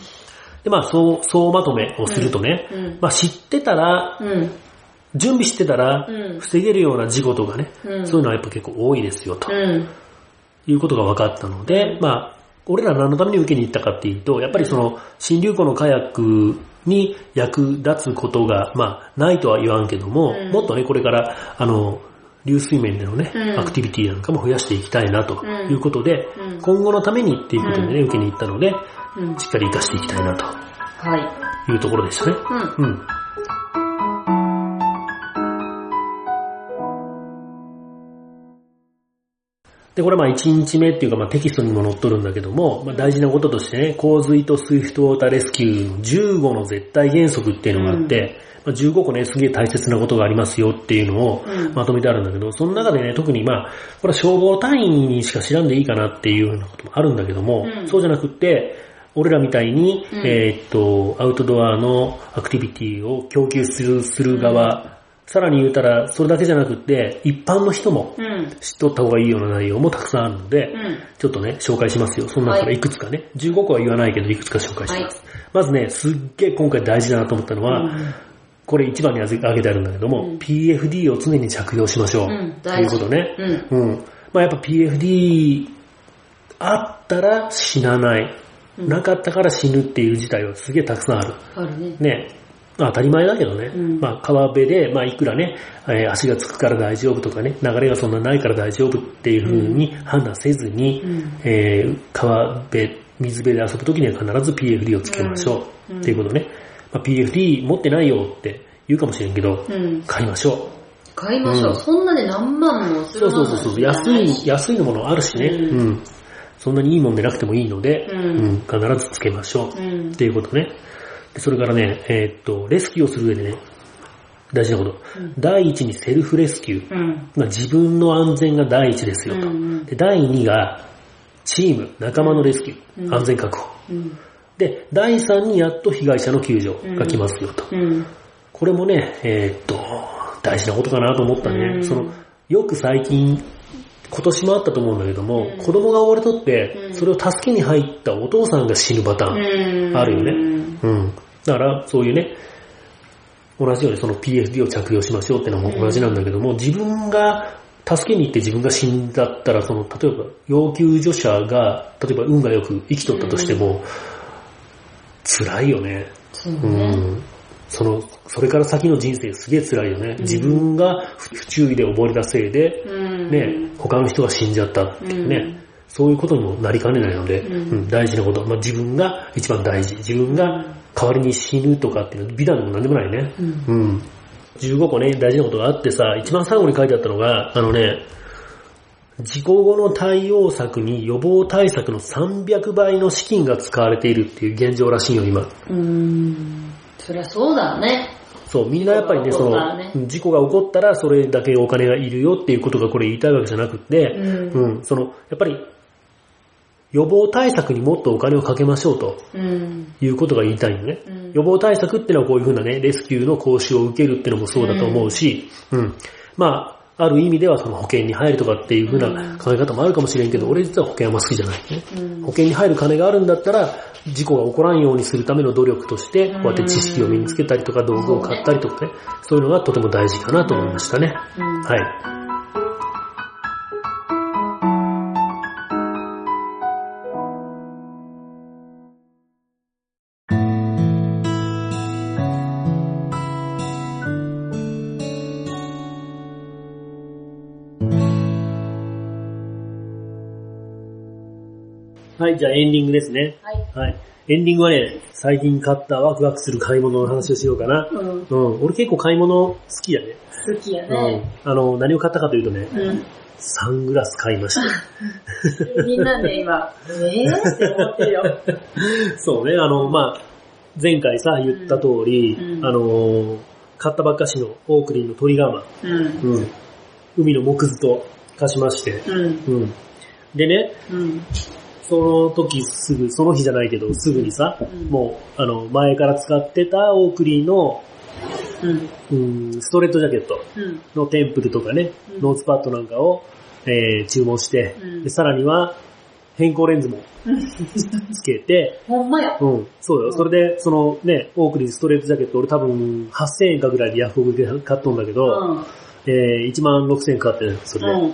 で、まあ、そう、総まとめをするとね、うんうんまあ知ってたら、うん。準備してたらうん、防げるような事故とかね、うんそういうのはやっぱ結構多いですよ、とうん。いうことが分かったので、まあ、俺ら何のために受けに行ったかっていうと、やっぱりその、新流行のカヤックに役立つことが、まあ、ないとは言わんけども、うんもっとね、これから、あの、流水面でのね、うんアクティビティなんかも増やしていきたいなということで、うん今後のためにっていうことでね、うん受けに行ったので、うん。しっかり活かしていきたいなとはい。いうところでしたね。うん。で、これまあ1日目っていうかまあテキストにも載っとるんだけども、まあ大事なこととしてね、洪水とスイフトウォーターレスキューの15の絶対原則っていうのがあって、まあ、15個ね、すげえ大切なことがありますよっていうのをうん。まとめてあるんだけど、その中でね、特にまあ、これは消防隊員にしか知らんでいいかなっていうようなこともあるんだけども、うん。そうじゃなくって、俺らみたいに、うん。えーっと、アウトドアのアクティビティを供給するする側、さらに言うたら、それだけじゃなくって、一般の人もうん。知っとった方がいいような内容もたくさんあるので、うん。ちょっとね、紹介しますよ。その中からいくつかね。15個は言わないけど、いくつか紹介します。まずね、すっげえ今回大事だなと思ったのは、うんこれ一番に挙げてあるんだけども、うん PFD を常に着用しましょう。うんということね。うん。うん。まあやっぱ PFD あったら死なない。うんなかったから死ぬっていう事態はすげえたくさんある。あるね。ね。当たり前だけどね、うんまあ川辺で、まあいくらね、えー足がつくから大丈夫とかね、流れがそんなないから大丈夫っていう風に判断せずに、うんえー川辺、水辺で遊ぶときには必ず PFD をつけましょう、うんっていうことね。まあ、PFD 持ってないよって言うかもしれんけど、うん。買いましょ買いましょう。うんそんなで何万もう。するそうそうそうそう、安い、安いのものあるしね、うんうん。そんなにいいもんでなくてもいいので、うん必ずつけましょう。うんっ。ていうことね。でそれからね、えーっと、レスキューをする上でね、大事なこと。うん第一にセルフレスキュー。うん。まあ、自分の安全が第一ですよと。うんで第二が、チーム、仲間のレスキュー、うん安全確保。うん。で、第三にやっと被害者の救助が来ますよと。うん。これもね、えーっと、大事なことかなと思ったね。うんその、よく最近、今年もあったと思うんだけども、うん子供が溺れとって、うんそれを助けに入ったお父さんが死ぬパターン。うん。あるよねうん。だから、そういうね、同じようにその PFD を着用しましょうってのも同じなんだけども、自分が助けに行って自分が死んだったら、その、例えば、要救助者が、例えば運がよく生きとったとしても、辛いよね。そう。ん。その、それから先の人生すげえ辛いよね。自分が不不注意で溺れたせいで、うん。ね、他の人が死んじゃったっていうね、うんそういうことにもなりかねないので、うんうん大事なこと、まあ、自分が一番大事。自分が代わりに死ぬとかっていうのは美談でも何でもないね。うんうん。15個ね、大事なことがあってさ、一番最後に書いてあったのが、あのね、事故後の対応策に予防対策の300倍の資金が使われているっていう現状らしいよ、今。うん。そりゃそうだね。そう、みんなやっぱりね、ねの、事故が起こったらそれだけお金がいるよっていうことがこれ言いたいわけじゃなくて、うんうん、その、やっぱり、予防対策にもっとお金をかけましょうとうん。いうことが言いたいのね。うん予防対策ってのはこういうふうなね、レスキューの講習を受けるってのもそうだと思うし、うん。まあ、ある意味ではその保険に入るとかっていうふうな考え方もあるかもしれんけど、俺実は保険は好きじゃないね。うん保険に入る金があるんだったら、事故が起こらんようにするための努力として、こうやって知識を身につけたりとか、道具を買ったりとかね、そういうのがとても大事かなと思いましたね。うんはい。はい、じゃあエンディングですね。はい。はい。エンディングはね、最近買ったワクワクする買い物の話をしようかな。うん。うん。俺結構買い物好きやね。好きやうね。ん。あの、何を買ったかというとね、うん。サングラス買いました。*laughs* みんなね、今、えー？って思ってるよ。*laughs* そうね、あの、まあ、前回さ、言った通り、うんあの、買ったばっかしのオークリンのトリガーマン、うん。うん。海の木図と貸しまして、うん。うん。でね、うん。その時すぐ、その日じゃないけど、すぐにさ、うんもう、あの、前から使ってたオークリーの、うん。うん、ストレートジャケットうん。のテンプルとかね、うんノーズパッドなんかを、えー注文して、うんで、さらには、偏光レンズも *laughs* つけて、ほんまや。うん、そうよ。それで、そのね、オークリーストレートジャケット、俺多分8000円かぐらいでヤフオクで買っとんだけど、うん。えー1万6000円かかってるそれで。うん。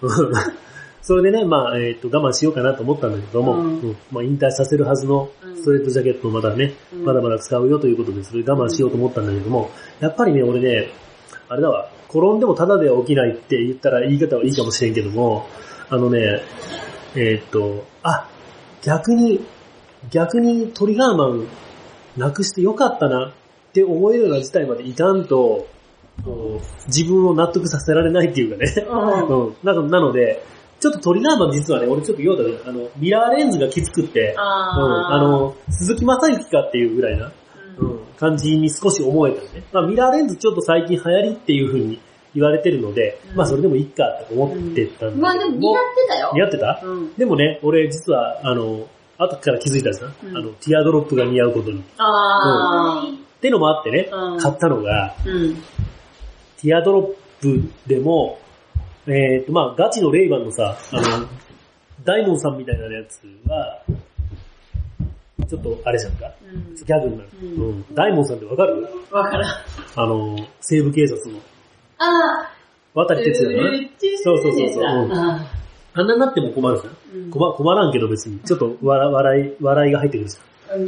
*laughs* それでね、まあ、えっ、と、我慢しようかなと思ったんだけども、うん。うん。まあ、引退させるはずのストレートジャケットをまだね、うん。まだまだ使うよということで、それ我慢しようと思ったんだけども、やっぱりね、俺ね、あれだわ、転んでもタダでは起きないって言ったら言い方はいいかもしれんけども、あのね、えっ、と、あ、逆に、逆にトリガーマンなくしてよかったなって思えるような事態までいかんと、自分を納得させられないっていうかね。うん。*laughs* うん。なのなので、ちょっとトリガーマン実はね、俺ちょっと言おうとね、あの、ミラーレンズがきつくって、うん、あの、鈴木正幸かっていうぐらいな、うん、感じに少し思えたね。まあミラーレンズちょっと最近流行りっていう風に言われてるので、うんまあそれでもいいかって思ってたんだけど、まあでも似合ってたよ。似合ってた？うん。でもね、俺実は、あの、後から気づいたんですな、うんあの、ティアドロップが似合うことに。っあてのもあってね、うん買ったのが、ー。うん。ティアドロップでも、えっ、と、まあガチのレイバンのさ、あの、ダイモンさんみたいなやつは、ちょっとあれじゃんか。うんギャグになる。ううんん。ダイモンさんってわかる？わからん。あの、西部警察のあ渡ー。哲也のね。そうそうそうそううんああんなになっても困るじゃん。ーうん困困らんけど別に。ちょっと笑笑い、笑いが入ってくるじ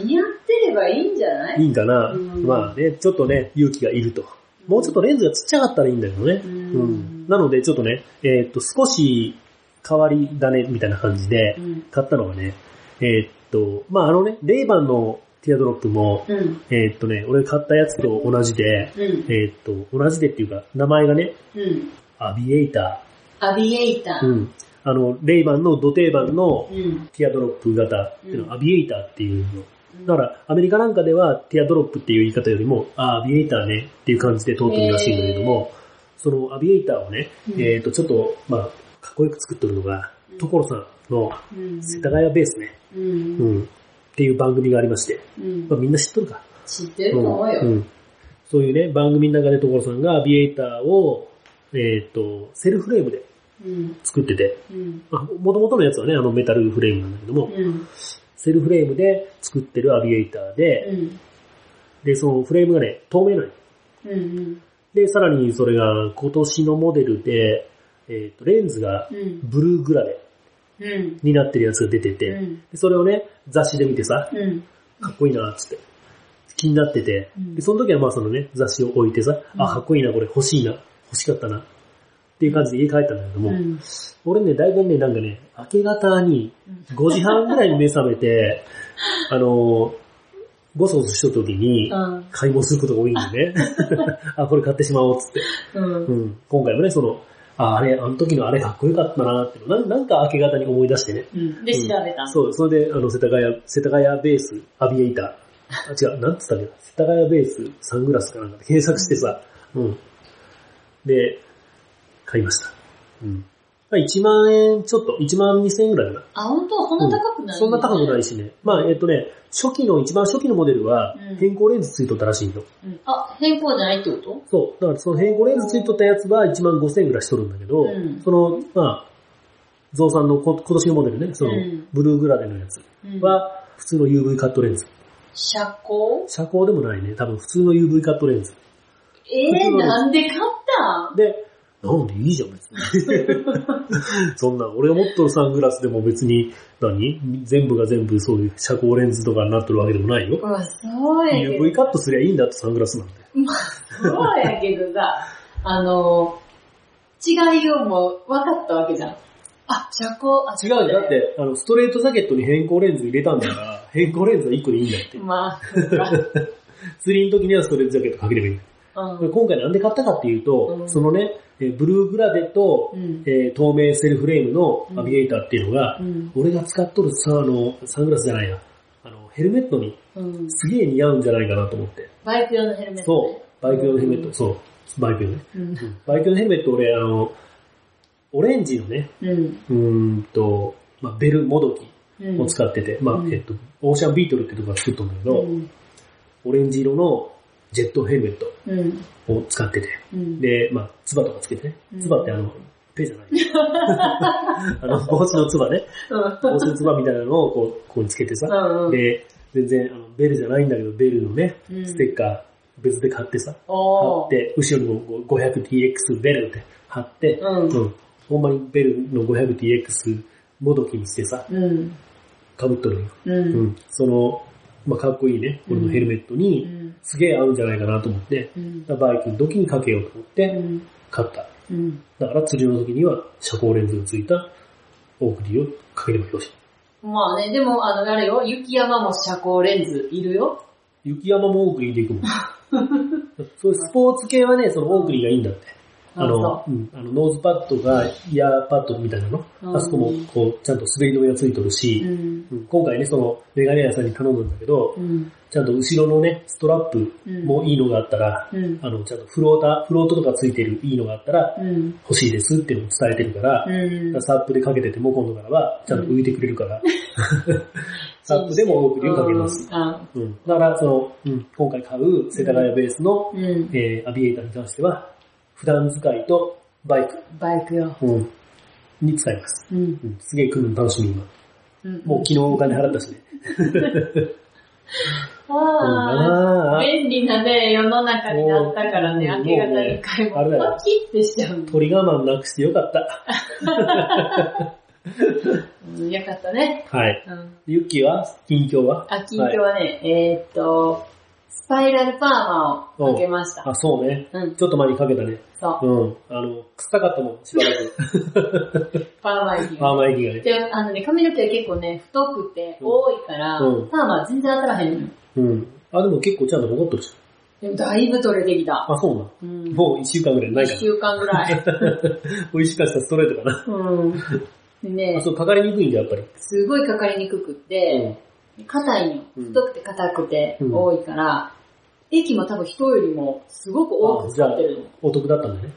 似合ってるればいいんじゃない？いいんかな。うんまあね、ちょっとね、勇気がいると。もうちょっとレンズがちっちゃかったらいいんだけどね。ううんん。なので、ちょっとね、えーっと、少し変わり種みたいな感じでうん買ったのがね、えーっと、まああのね、レイバンのティアドロップも、うん。えーっとね、俺買ったやつと同じで、うん。えーっと、同じでっていうか、名前がね、うん。アビエイタアビエイター。うー。ん。あの、レイバンの土定番のうん。ティアドロップ型っていうのアビエイターっていうの。だから、アメリカなんかではティアドロップっていう言い方よりも、あ、アビエイターねっていう感じで通ってるらしいんだけども、そのアビエイターをね、うんえっ、と、ちょっと、まあ、かっこよく作っとるのが、うん所さんのうん。世田谷ベースね、う。うんん、っていう番組がありまして、うんまあ、みんな知っとるか。知ってると思うよ。んんそういうね、番組の中で所さんがアビエイターを、えっ、と、セルフレームでうん。作ってて、うん。まあ、元々のやつはね、あのメタルフレームなんだけども、うん。セルフレームで作ってるアビエイターで、うん。で、そのフレームがね、透明なのようん。で、さらにそれが今年のモデルで、えっ、と、レンズがうん。ブルーグラデうん。になってるやつが出てて、うん。でそれをね、雑誌で見てさ、うん。かっこいいな、つって。気になってて、うんで、その時はまあそのね、雑誌を置いてさ、うんあ、かっこいいな、これ欲しいな、欲しかったな、っていう感じで家帰ったんだけども、うん。俺ね、大体ね、なんかね、明け方に5時半ぐらいに目覚めて、*laughs* あのー、ゴソゴソしとる時に、うん。買い物することが多いんでね。*laughs* あ、これ買ってしまおうっつって。うんう。ん。今回もね、その、あ、あれ、あの時のあれかっこよかったなってな、なんか明け方に思い出してね。うん。で、調べたの。そう、それで、あの、世田谷、世田谷ベースアビエイター。あ、違う、なんつったっけ？な世田谷ベースサングラスかなんかで検索してさ、うん。で、買いました。うん。まあ1万円ちょっと、1万2000円ぐらいかな。あ、本当？そんな高くない。そんな高くないいしね。まあ、えっとね、初期の、一番初期のモデルはうん、変更レンズついとったらしいの。うんあ、変更じゃないってこと？そう。だからその変更レンズついとったやつは1万5000円ぐらいしとるんだけど、うんその、まあ、増産のこ今年のモデルね、そのうん、ブルーグラデのやつうんは、普通の UV カットレンズ。遮光遮光でもないね。多分普通の UV カットレンズ。えー、なんで買った？んで、なんでいいじゃん、別に。*laughs* そんな、俺が持っとるサングラスでも別に、何？全部が全部そういう遮光レンズとかになってるわけでもないよう。わ、そうやけど。UV カットすりゃいいんだってサングラスなんで。そうやけどさ、あの、違いをもう分かったわけじゃん。あ、遮光、あ、違うよ。だっ。て、あの、ストレートジャケットに変更レンズ入れたんだから、変更レンズは1個でいいんだって。まあ、釣りの時にはストレートジャケットかければいい。うん。今回なんで買ったかっていうと、うんそのね、えーブルーグラデと、うんえー透明セルフレームのアビエイターっていうのが、うん。俺が使っとるさ、あの、サングラスじゃないな。あの、ヘルメットにうん。すげえ似合うんじゃないかなと思って。バイク用のヘルメット、そう。バイク用のヘルメット、そう。バイク用ね。バイク用のヘルメット俺、あの、オレンジのね、うん。と、まあ、ベルもどきうん。を使ってて、まあう、んえっと、オーシャンビートルってとこが作っとるんだけど、うん。オレンジ色のジェットヘルメットうん。を使ってて、うん。で、まあ、つばとかつけてねう。んつばってあの、ペじゃない。*laughs* あの、帽子のつばね。帽子のつばみたいなのをこう、ここにつけてさ。で、全然、あの、ベルじゃないんだけど、ベルのねう、んステッカー別で買ってさ。貼。って、後ろにもこう 500TX ベルって貼って、うんほんまにベルの 500TX もどきにしてさ、うん。被っとるんよ。う。うんん。その、まあ、かっこいいね、このヘルメットうに、ん。すげえ合うんじゃないかなと思って、うん。バイクの時にかけようと思って、うん。買った。うん。だから釣りの時には遮光レンズがついたオークリーをかければよし。まあね、でも、あの、あれよ、雪山も遮光レンズいるよ。雪山もオークリーで行くもん。*laughs* そういうスポーツ系はね、そのオークリーがいいんだって。あの、うん、あのノーズパッドがイヤーパッドみたいなの？うんあそこもこう、ちゃんと滑り止めがついとるし、うん。うん今回ね、そのメガネ屋さんに頼んだんだけど、うん。ちゃんと後ろのね、ストラップもいいのがあったら、うん。あの、ちゃんとフローター、フロートとかついてるいいのがあったら、うん。欲しいですっていうのを伝えてるから、うん。サップでかけてても今度からはちゃんと浮いてくれるから、*laughs* サップでもオークリーをかけます。あうん、だから、その、うん、今回買う世田谷ベースの、うん。えーアビエイターに関しては、普段使いとバイク、バイクよ。うん、に使います。うん。うん、すげえ来るの楽しみ今。うんもう昨日お金払ったしね。*laughs* ああ、便利なね、世の中になったからね、明け方に買い物、もうねあれだよポチってしちゃうの。鳥我慢なくしてよかった。うん、よかったね。はい。うん。ユッキーは？近況は？あ、近況はね、えーっと、スパイラルパーマをかけましたあ、。そうね。うんちょっと前にかけたね。そう。うん。あの、臭かったもん、しばらく。*laughs* パーマ液パーマ液がね。で、あのね、髪の毛は結構ね、太くて多いから、うんパーマは全然当たらへんのよ。うん。あ、でも結構ちゃんと残ってるし。でもだいぶ取れてきた。あ、そうな。うん。もう一週間ぐらいないか一週間ぐらい。ら。もう一週間したストレートかな。うん。であ、ね、そう、かかりにくいんだ、やっぱり。すごいかかりにくくって、硬いのよ。うん太くて硬くてうん多いから、液も多分人よりもすごく多く使ってるの。お得だったんだね。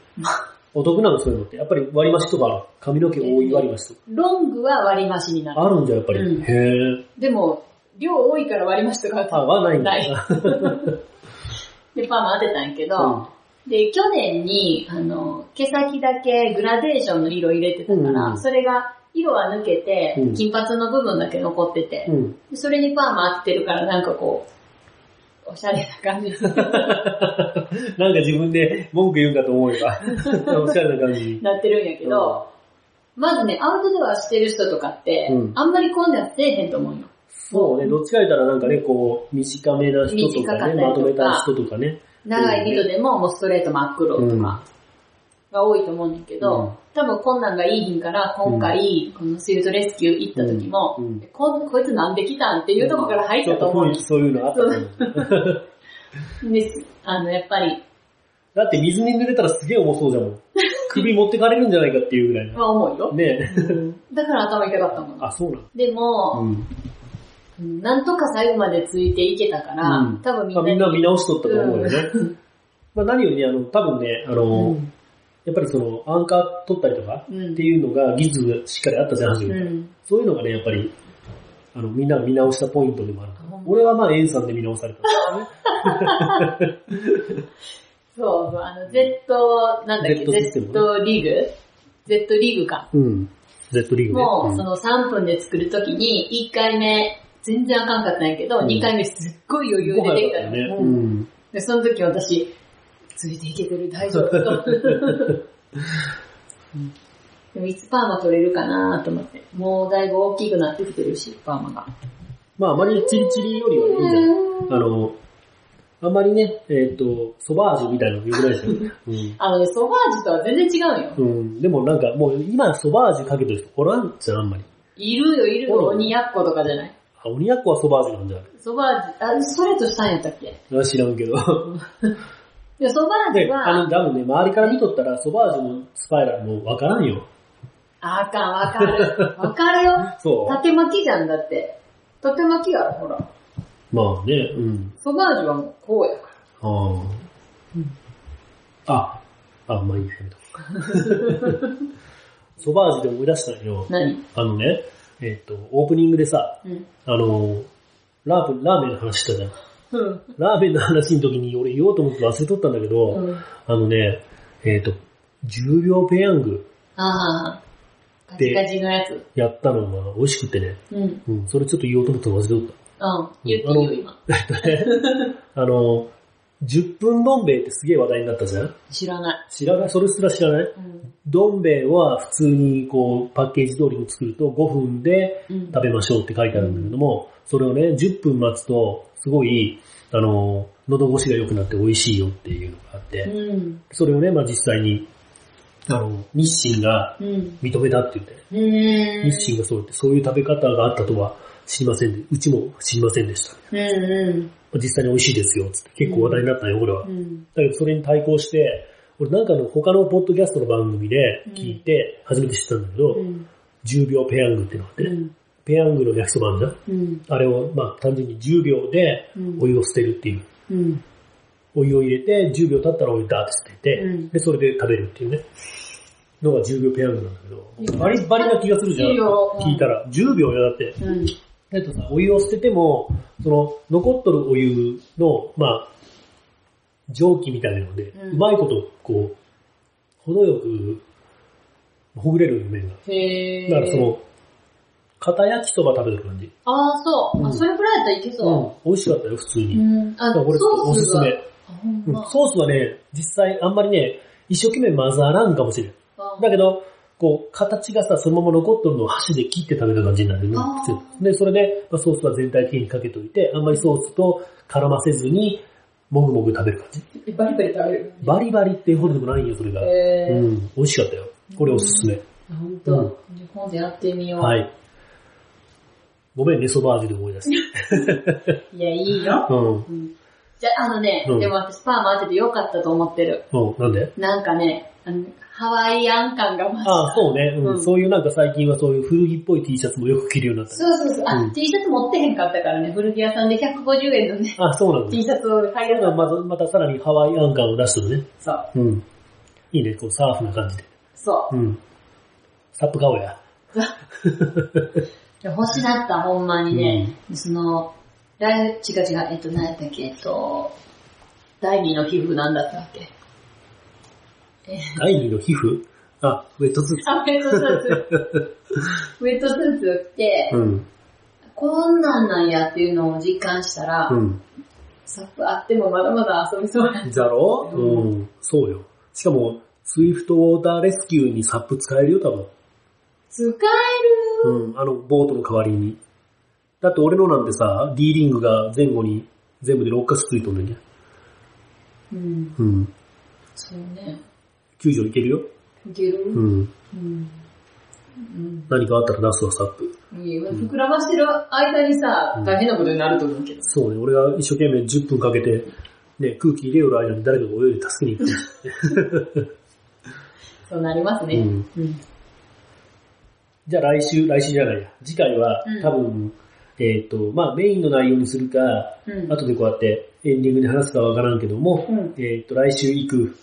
お得なの、そういうのって。やっぱり割り増しとか。髪の毛多い割り増しとか。ロングは割り増しになる。あるんじゃ、やっぱり。うんへえ。でも、量多いから割り増しとかあ、はないんだ。*laughs* で、パーマ当てたんやけど、で、去年に、あの、毛先だけグラデーションの色入れてたから、うんそれが、色は抜けて、うん金髪の部分だけ残ってて、うん。でそれにパーマ当ててるから、なんかこう、おしゃれな感じ。*laughs* なんか自分で文句言うんかと思えば、*laughs* おしゃれな感じに。なってるんやけど、まずね、アウトドアしてる人とかって、うんあんまりこんなんせえへんと思うよ。そうね、どっちか言ったらなんかね、こう、短めな人とかね、短かまとめた人とかね。長い人でももうストレート真っ黒とかが多いと思うんだけど、うん多分こんなんがいいひんから、今回、このスイートレスキュー行った時も、うんうんこんこいつなんで来たんっていうところから入ったと思うちょっと雰囲気そういうのあったと思う。*laughs* であの、やっぱり、だって水に濡れたらすげえ重そうじゃん。*laughs* 首持ってかれるんじゃないかっていうぐらいまあ重いよ。の。ねだから頭痛かったもん。あ、そうなのでも、うん。うんなんとか最後までついていけたから、うん多分みんまあ、なにみんな見直しとったと思うよね。まあ何よりね、あの、多分ね、あの、うんやっぱりその、アンカー取ったりとかうんっていうのが技術がしっかりあったじゃん、初めからうんそういうのがね、やっぱり、あの、みんなが見直したポイントでもある。俺はまあ、エンさんで見直されたんですそうそう、あの、Z、なんだっけ、Z システム Z リグ ?Z リグか。うん。Z リーグね。もう、うんその3分で作るときに、1回目、全然あかんかったんやけど、うん2回目すっごい余裕でできたよ。ね。ううんん。で、その時私、ついていけてる、大丈夫でもいつパーマ取れるかなと思って。もうだいぶ大きくなってきてるし、パーマが。まあ、あまりチリチリよりはいいんじゃない？あの、あんまりね、えっ、と、ソバージュみたいなの良くないですよ。*laughs* うん。あのね、ソバージュとは全然違うよ。うん。でもなんかもう今ソバージュかけてる人おらんじゃん、あんまり。いるよ、いるよ、おる鬼奴とかじゃない。あ、鬼奴はソバージュなんじゃないソバージュ、あ、ストレートしたんやったっけ？あ知らんけど。*laughs* いや、ソバージュで、あの、は、多分ね、周りから見とったら、ソバージュのスパイラルもわからんよ。あかん、わかる。わかるよ。*laughs* そう。縦巻きじゃんだって。縦巻きやろ、ほら。まあね、うん。ソバージュはもうこうやかああ。あ、あ、まあいいやめとこうソバージュで思い出したんよ。ら。何？あのね、えっ、と、オープニングでさ、うん。あの、ラーラーメンの話したじゃん。うん。ラーメンの話の時に俺言おうと思って忘れとったんだけど、うん。あのね、えっ、と、10秒ペヤングああ。カチカチのやつ。やったのが美味しくてね、うん。うん、それちょっと言おうと思ったら忘れとった。うん。言っていいよ、今。あの、*laughs* 10分どん兵衛ってすげえ話題になったじゃん？知らない。知らない？それすら知らない？うん。どん兵衛は普通にこうパッケージ通りに作ると5分でうん。食べましょうって書いてあるんだけども、それをね、10分待つとすごい、あの、喉越しが良くなって美味しいよっていうのがあって、うん。それをね、まあ実際に、あの、日清がうん。認めたって言って、うーん。日清がそう言って、そういう食べ方があったとは知りませんで、うちも知りませんでした。うんうん。実際に美味しいですよ、つって結構話題になったよ、俺は。うん。だけどそれに対抗して、俺なんかの他のポッドキャストの番組で聞いて初めて知ったんだけど、うん。10秒ペヤングっていうのがあってね、ペヤングの焼きそばあるじゃんうん。あれを、まあ単純に10秒でうんお湯を捨てるっていう。うん。お湯を入れて10秒経ったらお湯ダーって捨てて、うんで、それで食べるっていうね。のが10秒ペヤングなんだけど、バリバリな気がするじゃん。いいよ聞いたら。10秒やだって。うん。だとさ、お湯を捨てても、その、残っとるお湯の、まあ、蒸気みたいなので、うまいこと、こう、程よく、ほぐれる麺が。だからその、片焼きそば食べる感じ。ああ、そう。うんあ、それくらいだったらいけそうん。美味しかったよ、普通う。に。うん。あ、だからこれソースが。おすすめ。ソースはね、実際あんまりね、一生懸命混ざらんかもしれん。あだけど、こう、形がさ、そのまま残っとるのを箸で切って食べた感じになるねあー普通。で、それで、まあ、ソースは全体的にかけといて、あんまりソースと絡ませずに、もぐもぐ食べる感じ。バリバリ食べる。バリバリってほどでもないよ、それが。うん、美味しかったよ。これおすすめ。ほんうんと。じゃあ今度やってみよう。。はいい。ごめんね、そば味で思い出して。*laughs* いや、いいよ。うん。うんじゃあ、あのね、うんでも私パーマ当ててよかったと思ってる。うん、なんで？なんかね、あのハワイアン感が増した。ああ、そうね、うんうんそういうなんか最近はそういう古着っぽい T シャツもよく着るようになったね。そうそうそう。あ、うん T シャツ持ってへんかったからね、古着屋さんで150円のね、あ、そうなんだ T。シャツを買い出した。また、またさらにハワイアン感を出してるね。そう。うん。いいね、こうサーフな感じで。そう。うん。サップ買おうや。*laughs* いや欲しなった、ほんまにね。その、ライ違う違う、えっと、何やったっけ、えっと、第二の皮膚なんだったっけ。え第二の皮膚？あ、ウェットスーツ。あ、ウェットスーツ。ウェットスーツを着て、うん。こんなんなんやっていうのを実感したら、うん。サップあってもまだまだ遊びそうや。だろ？ううんん。そうよ。しかも、スイフトウォーターレスキューにサップ使えるよ、多分。使えるうん。あの、ボートの代わりに。だって俺のなんてさ、D リングが前後に全部で6カ所ついとんねんね。うん、うん。そうね。救助いけるよ。いける？うん。うん。うん。何かあったら出すわ、サップ。膨らましてる間にさ、大変なことになると思うけど。そうね、俺が一生懸命10分かけて、ね、空気入れよる間に誰かが泳いで助けに行く。*laughs* そうなりますね。うんうん。じゃあ来週、来週じゃないや。次回はうん多分、えっ、と、まあメインの内容にするか、うん。後でこうやってエンディングで話すかわからんけども、うんえっ、と、来週行く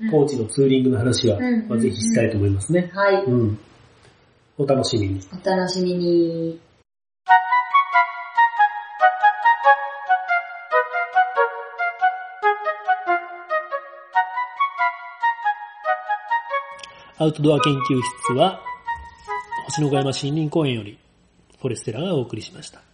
うん高知のツーリングの話は、うんまあ、ぜひしたいと思いますね。はい。うん。お楽しみに。お楽しみに。アウトドア研究室は、星の小山森林公園より、フォレステラがお送りしました。